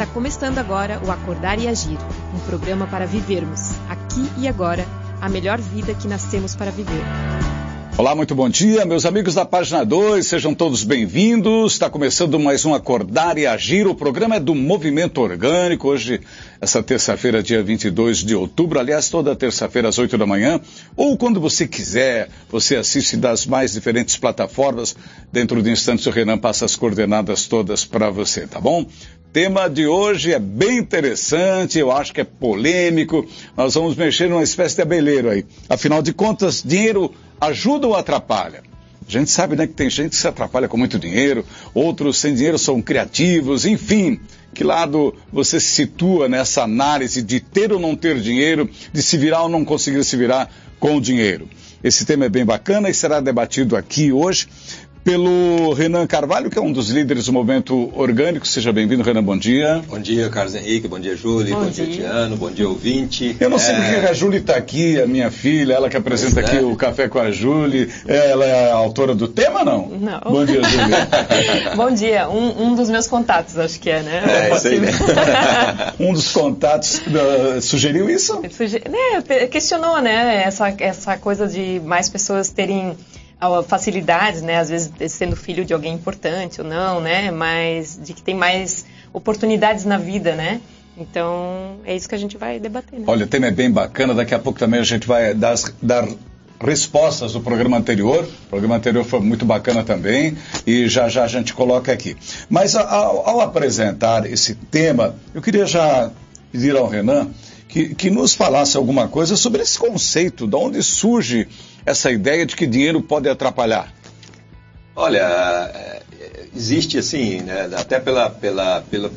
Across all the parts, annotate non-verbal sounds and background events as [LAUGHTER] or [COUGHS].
Está começando agora o Acordar e Agir, um programa para vivermos, aqui e agora, a melhor vida que nascemos para viver. Olá, muito bom dia, meus amigos da página 2, sejam todos bem-vindos. Está começando mais um Acordar e Agir. O programa é do Movimento Orgânico. Hoje, essa terça-feira, dia 22 de outubro. Aliás, toda terça-feira às 8 da manhã. Ou quando você quiser, você assiste das mais diferentes plataformas. Dentro de instantes, o Renan passa as coordenadas todas para você, tá bom? Tema de hoje é bem interessante, eu acho que é polêmico. Nós vamos mexer numa espécie de abelheiro aí. Afinal de contas, dinheiro ajuda ou atrapalha? A gente sabe né, que tem gente que se atrapalha com muito dinheiro, outros sem dinheiro são criativos, enfim. Que lado você se situa nessa análise de ter ou não ter dinheiro, de se virar ou não conseguir se virar com o dinheiro? Esse tema é bem bacana e será debatido aqui hoje pelo Renan Carvalho, que é um dos líderes do movimento orgânico. Seja bem-vindo, Renan, bom dia. Bom dia, Carlos Henrique, bom dia, Júlia, bom, bom dia, Tiano, bom dia, ouvinte. Eu não sei é... porque a Júlia está aqui, a minha filha, ela que apresenta aqui é. o Café com a Júlia. Ela é a autora do tema, não? Não. Bom dia, Júlia. [LAUGHS] bom dia, um, um, dos meus contatos, acho que é, né? É, isso aí, né? [LAUGHS] um dos contatos uh, sugeriu isso? Suge... Né, questionou, né, essa, essa coisa de mais pessoas terem facilidades, né? Às vezes sendo filho de alguém importante ou não, né? Mas de que tem mais oportunidades na vida, né? Então é isso que a gente vai debater. Né? Olha, o tema é bem bacana. Daqui a pouco também a gente vai dar, dar respostas do programa anterior. O programa anterior foi muito bacana também e já já a gente coloca aqui. Mas ao, ao apresentar esse tema, eu queria já pedir ao Renan que, que nos falasse alguma coisa sobre esse conceito, de onde surge essa ideia de que dinheiro pode atrapalhar? Olha, é, existe assim, né, até pela, pela, pela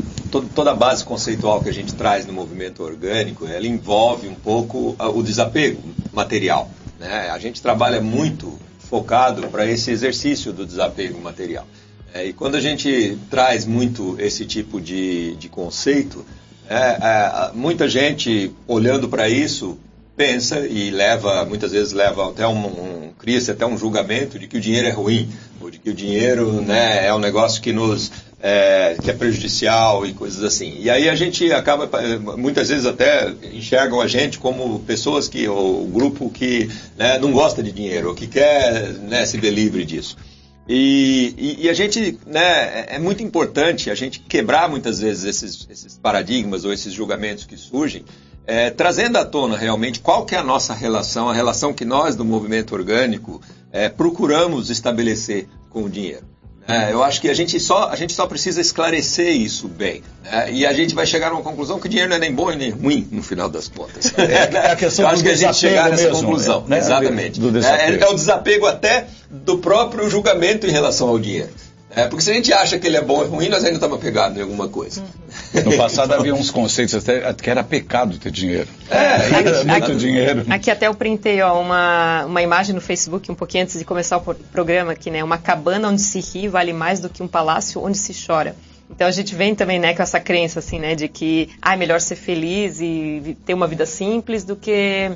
toda a base conceitual que a gente traz no movimento orgânico, ela envolve um pouco o desapego material. Né? A gente trabalha muito focado para esse exercício do desapego material. É, e quando a gente traz muito esse tipo de, de conceito, é, é, muita gente olhando para isso pensa e leva, muitas vezes leva até um, um até um julgamento de que o dinheiro é ruim, ou de que o dinheiro né, é um negócio que nos é, que é prejudicial e coisas assim. E aí a gente acaba, muitas vezes até enxergam a gente como pessoas que, ou grupo que né, não gosta de dinheiro, ou que quer né, se delivery disso. E, e, e, a gente, né, é, é muito importante a gente quebrar muitas vezes esses, esses paradigmas ou esses julgamentos que surgem, é, trazendo à tona realmente qual que é a nossa relação, a relação que nós do movimento orgânico é, procuramos estabelecer com o dinheiro. É, eu acho que a gente, só, a gente só precisa esclarecer isso bem. Né? E a gente vai chegar a uma conclusão que o dinheiro não é nem bom e nem ruim, no final das contas. [LAUGHS] É, é a questão eu acho que a gente chegar nessa mesmo, conclusão. Né? Exatamente. É, é, o desapego até do próprio julgamento em relação ao dinheiro. É, porque se a gente acha que ele é bom ou ruim, nós ainda estamos apegados em alguma coisa. No passado havia uns conceitos até que era pecado ter dinheiro. É, aqui, [LAUGHS] era muito aqui, dinheiro. Aqui até eu printei ó, uma, uma imagem no Facebook um pouquinho antes de começar o programa, que né, uma cabana onde se ri vale mais do que um palácio onde se chora. Então a gente vem também né, com essa crença assim, né, de que ah, é melhor ser feliz e ter uma vida simples do que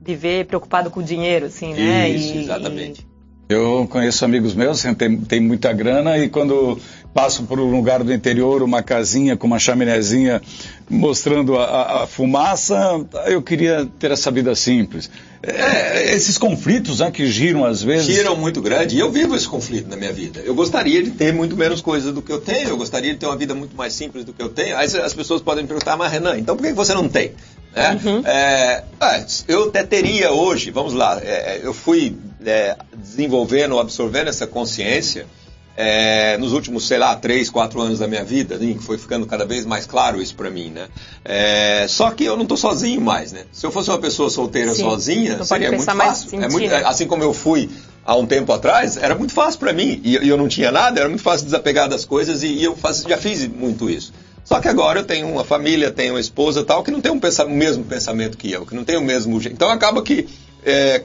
viver preocupado com o dinheiro, assim, né? Isso, e, exatamente. E, eu conheço amigos meus que têm, têm muita grana e quando passam por um lugar do interior, uma casinha com uma chaminézinha mostrando a, a fumaça, eu queria ter essa vida simples. É, esses conflitos né, que giram às vezes. Giram muito grande e eu vivo esse conflito na minha vida. Eu gostaria de ter muito menos coisas do que eu tenho, eu gostaria de ter uma vida muito mais simples do que eu tenho. Aí as pessoas podem me perguntar, mas Renan, então por que você não tem? Né? Uhum. É, eu até teria hoje, vamos lá, é, eu fui é, desenvolvendo, absorvendo essa consciência é, nos últimos, sei lá, três, quatro anos da minha vida, né, foi ficando cada vez mais claro isso para mim, né? É, só que eu não estou sozinho mais, né? Se eu fosse uma pessoa solteira Sim, sozinha, seria muito fácil. É muito, assim como eu fui há um tempo atrás, era muito fácil para mim. E, e, eu não tinha nada, era muito fácil desapegar das coisas e, e eu faz, já fiz muito isso. Só que agora eu tenho uma família, tenho uma esposa tal, que não tem um pensa, o mesmo pensamento que eu, que não tem o mesmo jeito. Então acaba que é, é, é,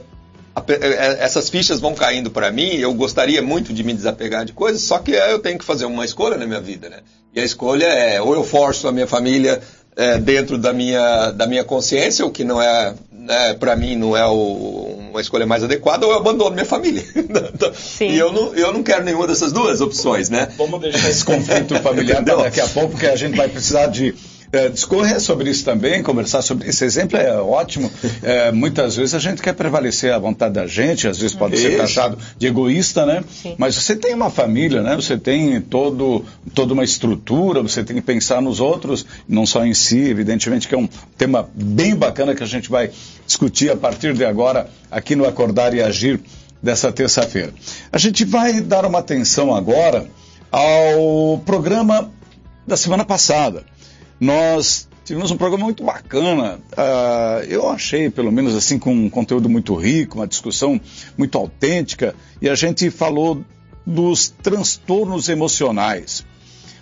essas fichas vão caindo para mim, eu gostaria muito de me desapegar de coisas, só que eu tenho que fazer uma escolha na minha vida, né? E a escolha é ou eu forço a minha família é, dentro da minha, da minha consciência, o que não é, né, para mim não é o, uma escolha mais adequada ou eu abandono minha família. [LAUGHS] Sim. E eu não, eu não quero nenhuma dessas duas opções, né? Vamos deixar esse conflito familiar daqui a pouco, porque a gente vai precisar de é, discorrer sobre isso também, conversar sobre esse exemplo é ótimo. É, muitas vezes a gente quer prevalecer a vontade da gente, às vezes pode isso. ser taxado de egoísta, né? Sim. Mas você tem uma família, né? Você tem todo, toda uma estrutura, você tem que pensar nos outros, não só em si, evidentemente que é um tema bem bacana que a gente vai discutir a partir de agora aqui no Acordar e Agir dessa terça-feira. A gente vai dar uma atenção agora ao programa da semana passada nós tivemos um programa muito bacana. Uh, eu achei, pelo menos assim, com um conteúdo muito rico, uma discussão muito autêntica, e a gente falou dos transtornos emocionais.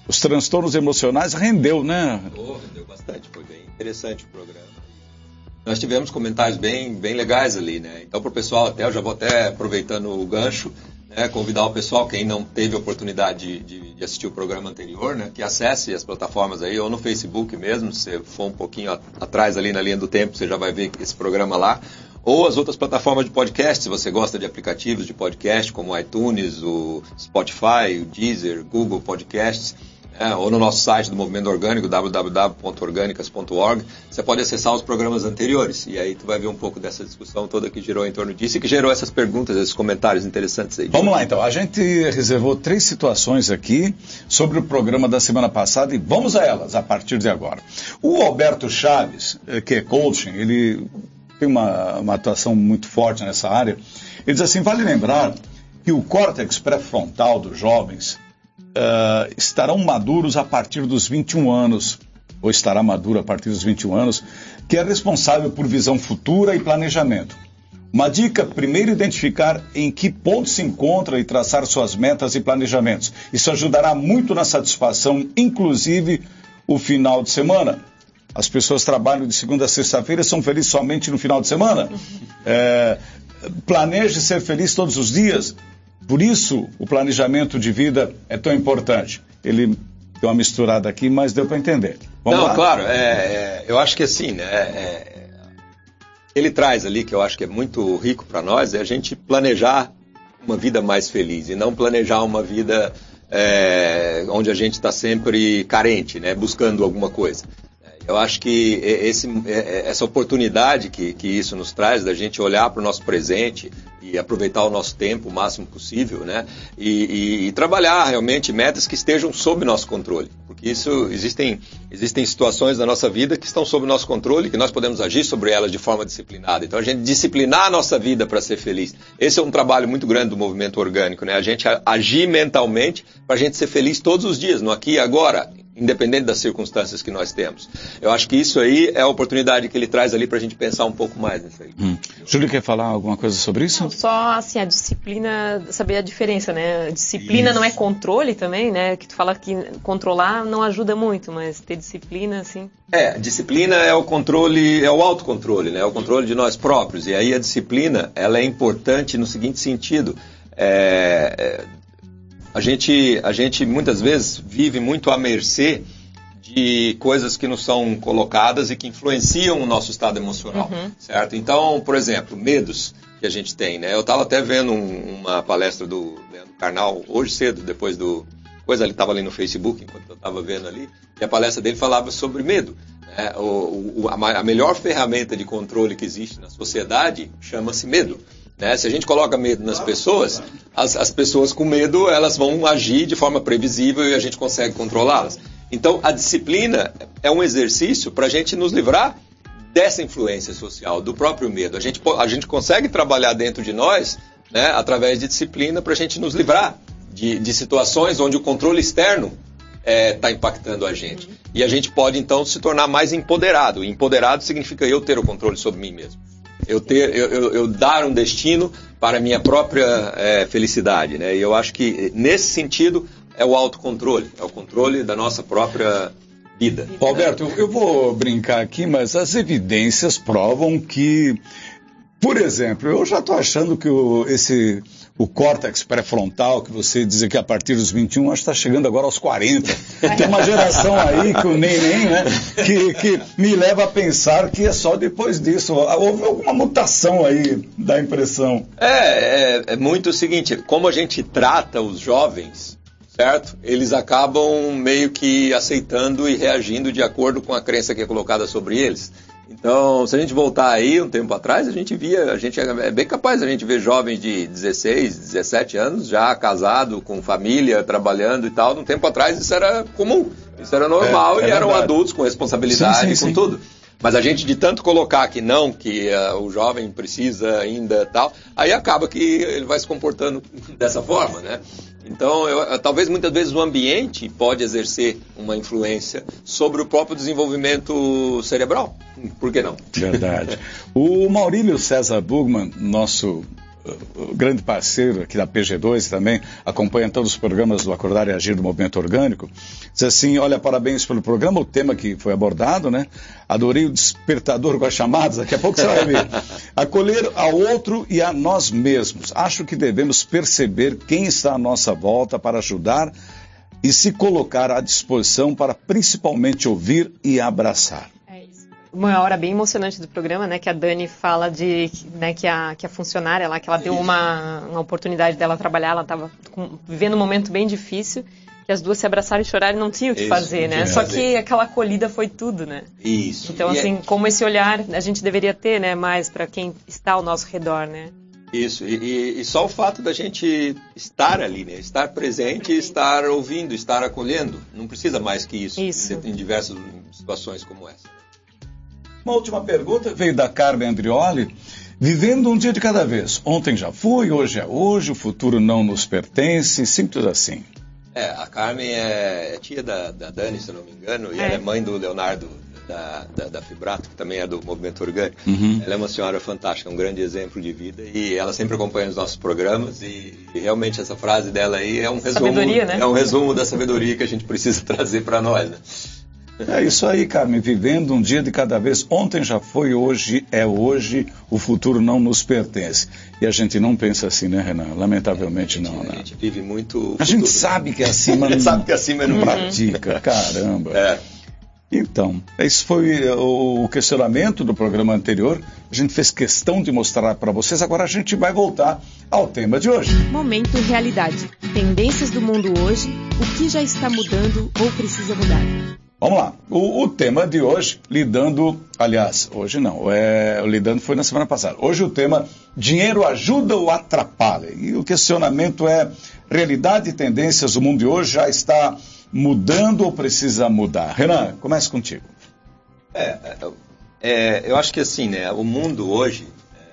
Os transtornos emocionais rendeu, né? Oh, rendeu bastante, foi bem interessante o programa. Nós tivemos comentários bem, bem legais ali, né? Então, para o pessoal, até eu já vou até aproveitando o gancho, né, convidar o pessoal, quem não teve a oportunidade de, de, assistir o programa anterior, né, que acesse as plataformas aí, ou no Facebook mesmo, se você for um pouquinho atrás ali na linha do tempo, você já vai ver esse programa lá, ou as outras plataformas de podcast, se você gosta de aplicativos de podcast, como o iTunes, o Spotify, o Deezer, Google Podcasts, é, ou no nosso site do Movimento Orgânico, www.orgânicas.org, você pode acessar os programas anteriores e aí tu vai ver um pouco dessa discussão toda que girou em torno disso e que gerou essas perguntas, esses comentários interessantes aí. Vamos lá então, a gente reservou três situações aqui sobre o programa da semana passada e vamos a elas a partir de agora. O Alberto Chaves, eh, que é coaching, ele tem uma, uma atuação muito forte nessa área, ele diz assim, vale lembrar que o córtex pré-frontal dos jovens uh, estarão maduros a partir dos 21 anos, ou estará maduro a partir dos 21 anos, que é responsável por visão futura e planejamento. Uma dica: primeiro identificar em que ponto se encontra e traçar suas metas e planejamentos. Isso ajudará muito na satisfação, inclusive o final de semana. As pessoas trabalham de segunda a sexta-feira e são felizes somente no final de semana. É, [LAUGHS] planeje ser feliz todos os dias. Por isso, o planejamento de vida é tão importante. Ele deu uma misturada aqui, mas deu para entender. Vamos Não, lá. claro. É, é, eu acho que assim, né? É, ele traz ali, que eu acho que é muito rico para nós, é a gente planejar uma vida mais feliz e não planejar uma vida é, onde a gente está sempre carente, né? Buscando alguma coisa. Eu acho que esse, essa oportunidade que, que isso nos traz, da gente olhar para o nosso presente e aproveitar o nosso tempo o máximo possível, né? E, e, e, trabalhar realmente metas que estejam sob nosso controle. Porque isso existem, existem situações da nossa vida que estão sob nosso controle, que nós podemos agir sobre elas de forma disciplinada. Então a gente disciplinar a nossa vida para ser feliz. Esse é um trabalho muito grande do movimento orgânico, né? A gente agir mentalmente para a gente ser feliz todos os dias, no aqui e agora independente das circunstâncias que nós temos. Eu acho que isso aí é a oportunidade que ele traz ali para a gente pensar um pouco mais nisso aí. Hum. Júlio, quer falar alguma coisa sobre isso? Não, só assim, a disciplina, saber a diferença, né? Disciplina isso. não é controle também, né? Que tu fala que controlar não ajuda muito, mas ter disciplina, assim... É, disciplina é o controle, é o autocontrole, né? É o controle de nós próprios. E aí a disciplina, ela é importante no seguinte sentido, é, é a gente, a gente muitas vezes vive muito à mercê de coisas que nos são colocadas e que influenciam o nosso estado emocional, uhum. certo? Então, por exemplo, medos que a gente tem, né? Eu estava até vendo um, uma palestra do Leandro Carnal hoje cedo, depois do coisa ele estava ali no Facebook enquanto eu estava vendo ali, e a palestra dele falava sobre medo. Né? O, o, a, a melhor ferramenta de controle que existe na sociedade chama-se medo. Né? Se a gente coloca medo nas pessoas, as, as pessoas com medo elas vão agir de forma previsível e a gente consegue controlá-las. Então, a disciplina é um exercício para a gente nos livrar dessa influência social, do próprio medo. A gente, a gente consegue trabalhar dentro de nós, né, através de disciplina, para a gente nos livrar de, de situações onde o controle externo está é, tá impactando a gente. E a gente pode, então, se tornar mais empoderado. Empoderado significa eu ter o controle sobre mim mesmo eu, ter, eu, eu, eu dar um destino para minha própria é, felicidade. Né? E eu acho que, nesse sentido, é o autocontrole, é o controle da nossa própria vida. Alberto, eu vou brincar aqui, mas as evidências provam que, por exemplo, eu já estou achando que o, esse o córtex pré-frontal, que você dizia que a partir dos 21, acho que está chegando agora aos 40. Tem uma geração aí, que o neném, né, que, que me leva a pensar que é só depois disso. Houve alguma mutação aí da impressão. É, é, é muito o seguinte, como a gente trata os jovens, certo? Eles acabam meio que aceitando e reagindo de acordo com a crença que é colocada sobre eles. Então, se a gente voltar aí um tempo atrás, a gente via, a gente é bem capaz a gente ver jovens de 16, 17 anos já casado, com família, trabalhando e tal. Um tempo atrás isso era comum, isso era normal é, é e eram verdade. adultos com responsabilidade e com sim. tudo. Mas a gente de tanto colocar que não, que uh, o jovem precisa ainda tal, aí acaba que ele vai se comportando [LAUGHS] dessa forma, né? Então, eu, talvez muitas vezes o ambiente pode exercer uma influência sobre o próprio desenvolvimento cerebral. Por que não? Verdade. o Maurílio César Bugman, nosso grande parceiro aqui da PG2 também, acompanha todos os programas do Acordar e Agir do Movimento Orgânico, diz assim, olha, parabéns pelo programa, o tema que foi abordado, né? Adorei o despertador com as chamadas, daqui a pouco você vai ver. [LAUGHS] Acolher ao outro e a nós mesmos. Acho que devemos perceber quem está à nossa volta para ajudar e se colocar à disposição para principalmente ouvir e abraçar uma hora bem emocionante do programa, né, que a Dani fala de, né, que a, que a funcionária lá, que ela deu uma, uma oportunidade dela trabalhar, ela estava vivendo um momento bem difícil, que as duas se abraçaram e choraram e não tinham o que Isso, fazer, né? Só fazer. que aquela acolhida foi tudo, né? Isso. Então, e assim, é... como esse olhar a gente deveria ter, né, mais para quem está ao nosso redor, né? Isso, e, e, só o fato da gente estar ali, né? Estar presente, estar ouvindo, estar acolhendo. Não precisa mais que isso, isso. em diversas situações como essa. Uma última pergunta veio da Carmen Andrioli. Vivendo um dia de cada vez. Ontem já foi, hoje é hoje, o futuro não nos pertence, simples assim. É, a Carmen é, é tia da, da Dani, se eu não me engano, e é. ela é mãe do Leonardo da, da, da, Fibrato, que também é do movimento orgânico. Uhum. Ela é uma senhora fantástica, um grande exemplo de vida e ela sempre acompanha os nossos programas e, e realmente essa frase dela aí é um resumo, né? é um resumo da sabedoria que a gente precisa [LAUGHS] trazer para nós. Né? É isso aí, Carmen, vivendo um dia de cada vez. Ontem já foi, hoje é hoje, o futuro não nos pertence. E a gente não pensa assim, né, Renan? Lamentavelmente não, né? A gente vive muito. A gente sabe que é assim, mas não, sabe que é assim, mas não pratica. Caramba. É. Então, esse foi o questionamento do programa anterior. A gente fez questão de mostrar para vocês. Agora a gente vai voltar ao tema de hoje. Momento Realidade. Tendências do mundo hoje, o que já está mudando ou precisa mudar. Vamos lá. O, o, tema de hoje, lidando, aliás, hoje não, é, o lidando foi na semana passada. Hoje o tema dinheiro ajuda ou atrapalha? E o questionamento é realidade e tendências do mundo de hoje já está mudando ou precisa mudar? Renan, comece contigo. É, é, é eu acho que assim, né, o mundo hoje é,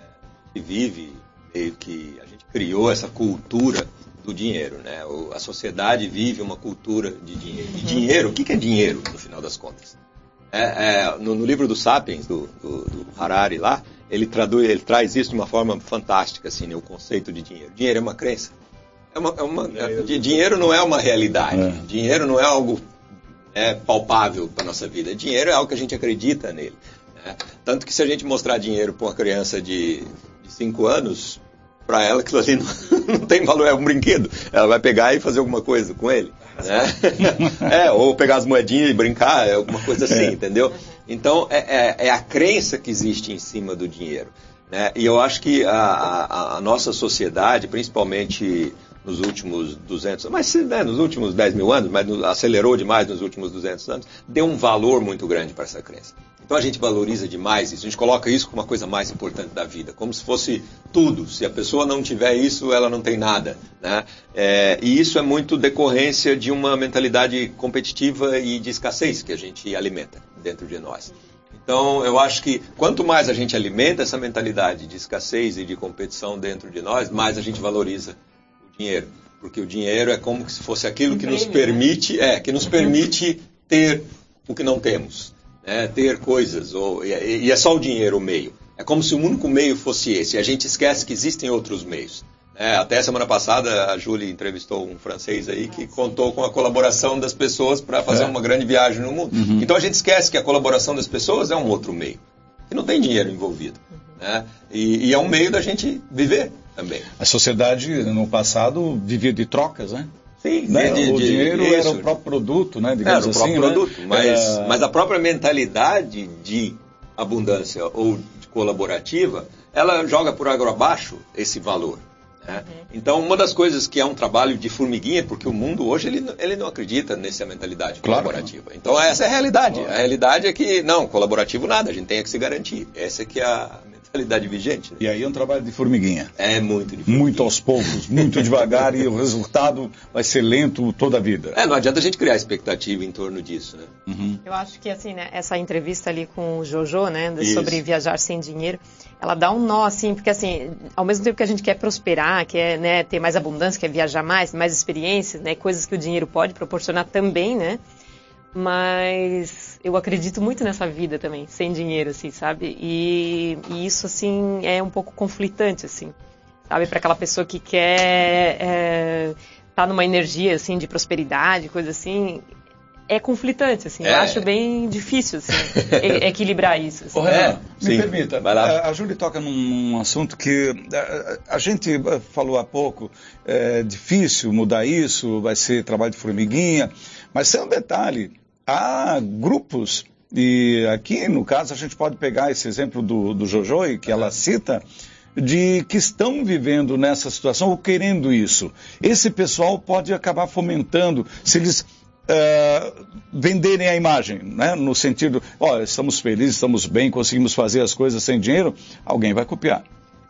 que vive meio que a gente criou essa cultura do dinheiro, né? a sociedade vive uma cultura de dinheiro. E dinheiro, o que, é dinheiro, no final das contas? É, é, no, no, livro do Sapiens, do, do, do, Harari lá, ele, traduz, ele traz isso de uma forma fantástica, assim, né? o conceito de dinheiro. Dinheiro é uma crença. É uma, é uma, é, dinheiro não é uma realidade. É. Dinheiro não é algo é, palpável para nossa vida. Dinheiro é algo que a gente acredita nele. Né? Tanto que se a gente mostrar dinheiro para uma criança de 5 anos, para ela aquilo ali [LAUGHS] não, não, tem valor, é um brinquedo. Ela vai pegar e fazer alguma coisa com ele. Né? [LAUGHS] é, ou pegar as moedinhas e brincar, é alguma coisa assim, é. entendeu? Então, é, é, é, a crença que existe em cima do dinheiro. Né? E eu acho que a, a, a nossa sociedade, principalmente nos últimos 200 mas né, nos últimos 10 mil anos, mas acelerou demais nos últimos 200 anos, deu um valor muito grande para essa crença. Então a gente valoriza demais isso, a gente coloca isso como uma coisa mais importante da vida, como se fosse tudo. Se a pessoa não tiver isso, ela não tem nada. Né? É, e isso é muito decorrência de uma mentalidade competitiva e de escassez que a gente alimenta dentro de nós. Então, eu acho que quanto mais a gente alimenta essa mentalidade de escassez e de competição dentro de nós, mais a gente valoriza o dinheiro. Porque o dinheiro é como se fosse aquilo que nos né? permite, é, que nos permite ter o que não temos né, ter coisas, ou, e, e, é só o dinheiro o meio. É como se o único meio fosse esse, e a gente esquece que existem outros meios. É, até semana passada a Júlia entrevistou um francês aí que contou com a colaboração das pessoas para fazer é. uma grande viagem no mundo. Uhum. Então a gente esquece que a colaboração das pessoas é um outro meio, que não tem dinheiro envolvido. Né? E, e, é um meio da gente viver. também. A sociedade, no passado, vivia de trocas, né? Sim, Né? de- o de- dinheiro isso. era o próprio produto, né? Era Digamos o assim, próprio né? produto, mas, Era- mas a própria mentalidade de abundância ou de colaborativa, ela joga por água abaixo esse valor. né? Então, uma das coisas que é um trabalho de formiguinha, porque o mundo hoje ele, não- ele não acredita nessa mentalidade Claro. colaborativa. Então, essa é a realidade. A realidade é que, não, colaborativo nada, a gente tem que se garantir. Essa é que é a mentalidade vigente. né? E aí é um trabalho de formiguinha. É muito difícil. Muito aos poucos, muito devagar e o resultado vai ser lento toda a vida. É, não adianta a gente criar expectativa em torno disso, né? Eu acho que assim, né, essa entrevista ali com o Jojo, né, Isso. sobre viajar sem dinheiro, ela dá um nó assim, porque assim, ao mesmo tempo que a gente quer prosperar, quer, né, ter mais abundância, quer viajar mais, mais experiências, né, coisas que o dinheiro pode proporcionar também, né? Mas eu acredito muito nessa vida também, sem dinheiro, assim, sabe? E, e isso, assim, é um pouco conflitante, assim, sabe? Para aquela pessoa que quer é, tá numa energia, assim, de prosperidade, coisa assim, é conflitante, assim. Eu É. acho bem difícil, assim, [LAUGHS] equilibrar isso. assim. Renan, É, me sim. permita. Vai lá. A, a Júlia toca num, assunto que a, a gente falou há pouco, é difícil mudar isso, vai ser trabalho de formiguinha, mas tem um detalhe, há grupos, e aqui no caso a gente pode pegar esse exemplo do, do Jojo, que ela cita, de que estão vivendo nessa situação ou querendo isso. Esse pessoal pode acabar fomentando, se eles eh, venderem a imagem, né? no sentido, olha, estamos felizes, estamos bem, conseguimos fazer as coisas sem dinheiro, alguém vai copiar.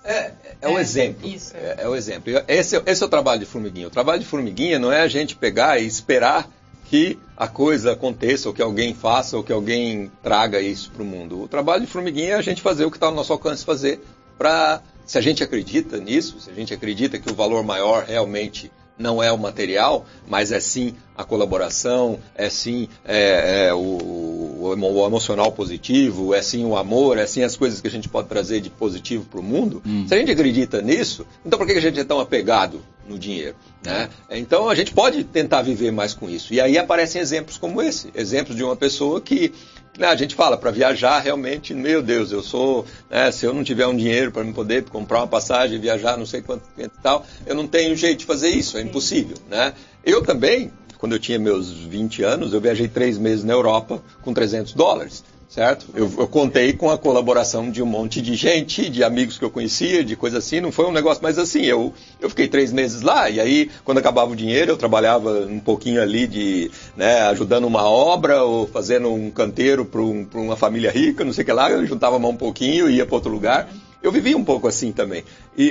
É, é o É, exemplo. isso. É, é o exemplo. Esse, é- esse é o trabalho de formiguinha. O trabalho de formiguinha não é a gente pegar e esperar que a coisa aconteça, ou que alguém faça, ou que alguém traga isso para o mundo. O trabalho de formiguinha é a gente fazer o que está no nosso alcance fazer para, se a gente acredita nisso, se a gente acredita que o valor maior realmente não é o material, mas é sim a colaboração, é sim é, é, o, o o emocional positivo, é sim o amor, é sim as coisas que a gente pode trazer de positivo para o mundo. Se a gente acredita nisso, então por que que a gente é tão apegado no dinheiro? Né? Então a gente pode tentar viver mais com isso. E aí aparecem exemplos como esse, exemplos de uma pessoa que né, a gente fala, para viajar realmente, meu Deus, eu sou, né, se eu não tiver um dinheiro para me poder comprar uma passagem, viajar, não sei quanto tempo e tal, eu não tenho jeito de fazer isso, é impossível, né? Eu também, quando eu tinha meus 20 anos, eu viajei três meses na Europa com 300 dólares, certo? Eu, eu contei com a colaboração de um monte de gente, de amigos que eu conhecia, de coisa assim, não foi um negócio mais assim, eu, eu fiquei três meses lá, e aí, quando acabava o dinheiro, eu trabalhava um pouquinho ali de, né, ajudando uma obra, ou fazendo um canteiro para um, uma família rica, não sei o que lá, eu juntava mão um pouquinho e ia para outro lugar. Eu vivi um pouco assim também. E-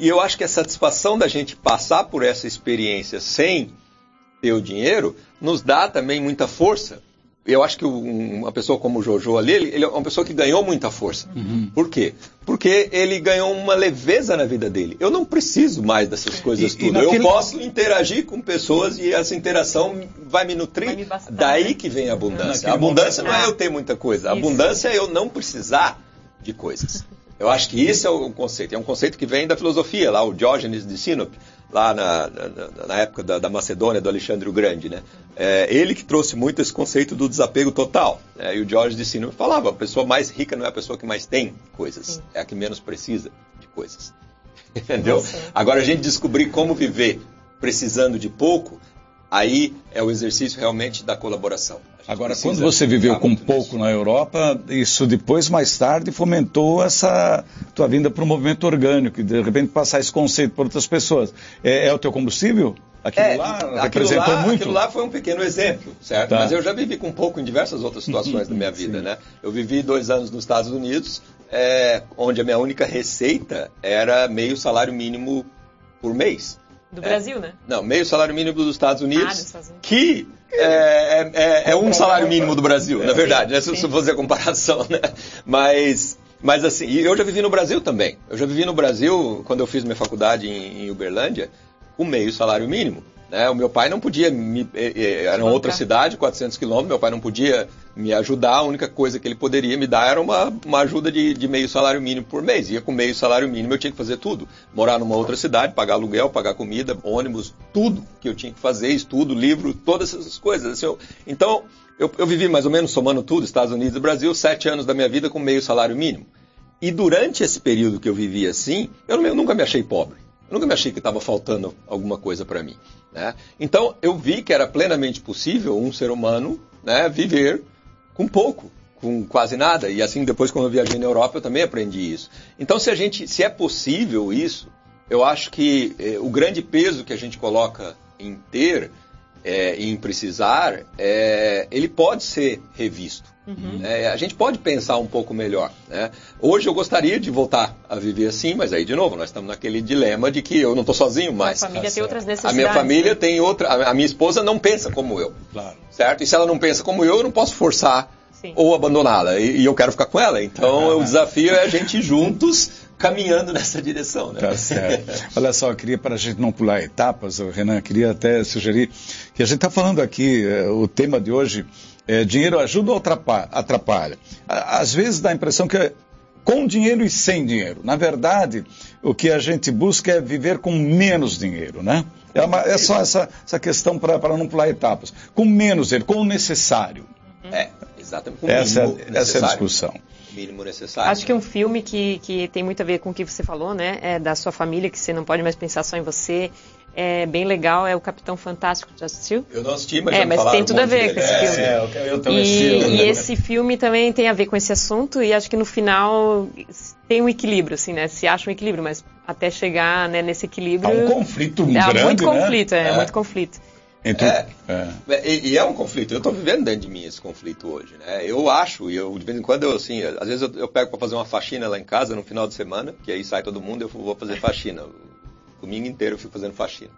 e- e eu acho que a satisfação da gente passar por essa experiência sem ter o dinheiro nos dá também muita força. Eu acho que um- uma pessoa como o Jojo ali, ele, ele é uma pessoa que ganhou muita força. Por quê? Porque ele ganhou uma leveza na vida dele. Eu não preciso mais dessas coisas E- e tudo. naquele- Eu posso interagir com pessoas e essa interação vai me nutrir. Vai me bastar, Daí né? que vem a abundância. A abundância não é momento- eu ter muita coisa. A Isso. abundância é eu não precisar de coisas. Eu acho que esse é o conceito. É um conceito que vem da filosofia, lá o Diógenes de Sinope, lá na, na- na época da, da Macedônia, do Alexandre o Grande. Né? É, ele que trouxe muito esse conceito do desapego total. né? E o Diógenes de Sinope falava, a pessoa mais rica não é a pessoa que mais tem coisas, é a que menos precisa de coisas. [LAUGHS] Entendeu? Nossa. Agora a gente descobrir como viver precisando de pouco, aí é o exercício realmente da colaboração. Agora, quando você viveu com pouco na Europa, isso depois, mais tarde, fomentou essa tua vinda para o movimento orgânico, e de repente passar esse conceito para outras pessoas. É, é o teu combustível? Aquilo É, lá aquilo representou lá, muito? Aquilo lá foi um pequeno exemplo, certo? Tá. Mas eu já vivi com pouco em diversas outras situações [LAUGHS] da minha vida, né? Eu vivi dois anos nos Estados Unidos, é, onde a minha única receita era meio salário mínimo por mês. Do É. Brasil, né? Não, meio salário mínimo dos Estados Unidos, Ah, dos Estados Unidos. que é, é- é- é um salário mínimo do Brasil, na verdade, né? se se eu fazer a comparação, né? Mas, mas assim, eu já vivi no Brasil também. Eu já vivi no Brasil, quando eu fiz minha faculdade em, em Uberlândia, com meio salário mínimo. Né? O meu pai não podia, me, eh, eh, era uma outra cidade, 400 quilômetros, meu pai não podia me ajudar, a única coisa que ele poderia me dar era uma, uma ajuda de, de meio salário mínimo por mês. Ia com meio salário mínimo, eu tinha que fazer tudo. Morar numa outra cidade, pagar aluguel, pagar comida, ônibus, tudo que eu tinha que fazer, estudo, livro, todas essas coisas. assim, eu- então, eu, eu vivi mais ou menos, somando tudo, Estados Unidos e Brasil, sete anos da minha vida com meio salário mínimo. E durante esse período que eu vivi assim, eu, não, eu nunca me achei pobre. Eu nunca me achei que estava faltando alguma coisa para mim. Né? Então eu vi que era plenamente possível um ser humano né, viver com pouco, com quase nada. E assim depois quando eu viajei na Europa eu também aprendi isso. Então se a gente, se é possível isso, eu acho que eh, o grande peso que a gente coloca em ter, é, em precisar, é, ele pode ser revisto. Uhum. É, a gente pode pensar um pouco melhor. Né? Hoje eu gostaria de voltar a viver assim, mas aí de novo nós estamos naquele dilema de que eu não estou sozinho mais. A família tem outras necessidades. A minha família né? tem outra. A minha esposa não pensa como eu. Claro. Certo? E se ela não pensa como eu, eu não posso forçar Sim. ou abandoná-la. E, e, eu quero ficar com ela. Então o desafio é a gente juntos caminhando nessa direção. Né? Tá certo. Olha só, eu queria, para a gente não pular etapas, Renan, queria até sugerir que a gente está falando aqui, eh, o tema de hoje é dinheiro ajuda ou atrapalha? Às vezes dá a impressão que é com dinheiro e sem dinheiro. Na verdade, o que a gente busca é viver com menos dinheiro, né? É, uma, é só essa, essa questão para não pular etapas. Com menos dinheiro, com o necessário. É, exatamente. Com essa, essa é a discussão mínimo necessário. Acho que um filme que, que tem muito a ver com o que você falou, né? É da sua família, que você não pode mais pensar só em você. É bem legal, é o Capitão Fantástico, já assistiu? Eu não assisti, mas É, mas tem tudo a ver com esse é, filme. É, eu também e, assisti. E esse filme também tem a ver com esse assunto e acho que no final tem um equilíbrio, assim, né? Se acha um equilíbrio, mas até chegar né, nesse equilíbrio... Há um conflito é, grande, muito né? conflito, é, é, muito conflito. Então, é, é. E, e, é um conflito. Eu estou vivendo dentro de mim esse conflito hoje. Né? Eu acho, e eu de vez em quando eu assim, às vezes eu, eu pego para fazer uma faxina lá em casa no final de semana, que aí sai todo mundo, eu vou fazer faxina. Domingo inteiro eu fico fazendo faxina.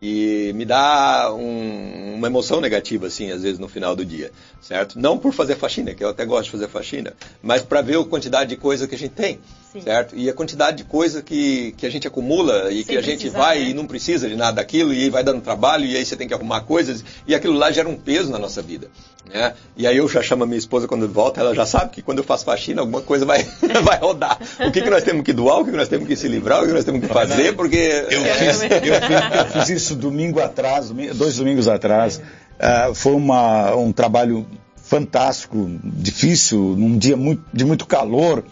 E me dá um, uma emoção negativa, assim, às vezes no final do dia, certo? Não por fazer faxina, que eu até gosto de fazer faxina, mas para ver a quantidade de coisa que a gente tem. Sim. certo? E a quantidade de coisa que, que a gente acumula e Sem que a gente precisar, vai né? e não precisa de nada daquilo e aí vai dando trabalho e aí você tem que arrumar coisas e aquilo lá gera um peso na nossa vida, né? E aí eu já chamo a minha esposa quando volta, ela já sabe que quando eu faço faxina alguma coisa vai, [LAUGHS] vai rodar. O que, que nós temos que doar, o que, que nós temos que se livrar, o que nós temos que fazer, porque... Eu fiz, [LAUGHS] eu fiz, eu fiz isso domingo atrás, dois domingos atrás. Uh, foi uma, um trabalho fantástico, difícil, num dia muito, de muito calor.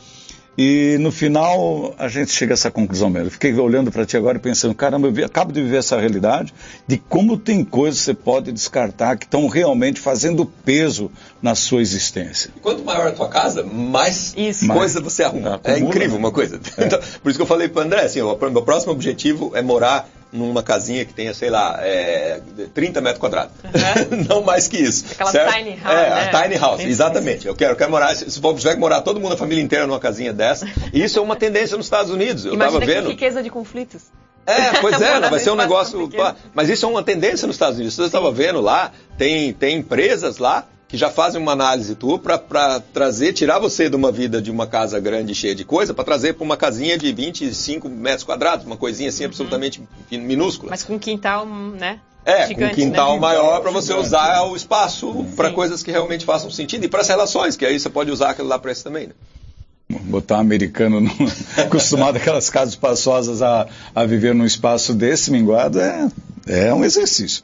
E no final a gente chega a essa conclusão mesmo. fiquei olhando para ti agora e pensando, caramba, eu vi, acabo de viver essa realidade de como tem coisas que você pode descartar que estão realmente fazendo peso na sua existência. E quanto maior a tua casa, mais isso. coisa você arruma. É, é incrível uma coisa. É. Então, por isso que eu falei para o André, assim, o meu próximo objetivo é morar numa casinha que tenha, sei lá, é, 30 metros quadrados. Uhum. [LAUGHS] não mais que isso. Aquela certo? tiny house. É, né? a tiny house, exatamente. Eu quero, eu quero morar, se for tiver que morar todo mundo, a família inteira numa casinha dessa. [LAUGHS] Isso é uma tendência nos Estados Unidos. Eu Imagina vendo. Que riqueza de conflitos. É, [LAUGHS] pois é, vai ser um negócio. Mas isso é uma tendência nos Estados Unidos. Você estava vendo lá, tem, tem empresas lá que já fazem uma análise tua para trazer, tirar você de uma vida de uma casa grande cheia de coisa, para trazer para uma casinha de 25 metros quadrados, uma coisinha assim uhum. absolutamente minúscula. Mas com quintal, né? É, Gigante, com um quintal né? maior para você usar o espaço para coisas que realmente façam sentido e para as relações, que aí você pode usar aquilo lá para isso também. Né? Botar um americano no... [LAUGHS] acostumado aquelas casas espaçosas a, a viver num espaço desse minguado é, é um exercício.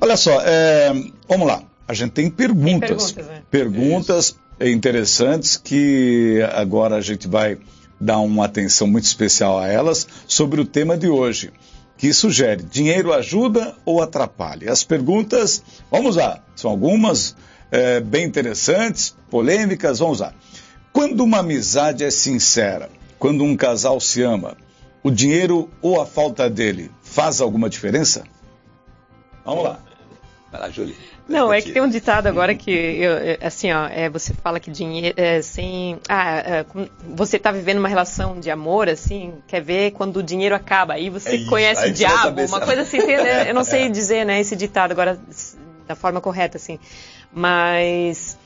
Olha só, é, vamos lá. A gente tem perguntas. Tem perguntas, né? perguntas interessantes que agora a gente vai dar uma atenção muito especial a elas sobre o tema de hoje, que sugere: dinheiro ajuda ou atrapalha? As perguntas, vamos lá, são algumas é, bem interessantes, polêmicas, vamos lá. Quando uma amizade é sincera, quando um casal se ama, o dinheiro ou a falta dele faz alguma diferença? Vamos lá. Vai lá, Júlia. Não, é que tem um ditado agora que, eu, assim, ó, é, você fala que dinheiro, é, sem, ah, é, você está vivendo uma relação de amor, assim, quer ver quando o dinheiro acaba, aí você é conhece aí o diabo, uma coisa assim, tem, né, eu não [LAUGHS] sei dizer, né, esse ditado agora da forma correta, assim, mas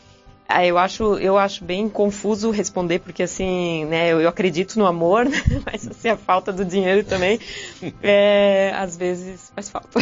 ah, eu acho, eu acho bem confuso responder, porque assim, né, eu, eu acredito no amor, [LAUGHS] né, mas assim, a falta do dinheiro também, é, às vezes faz falta.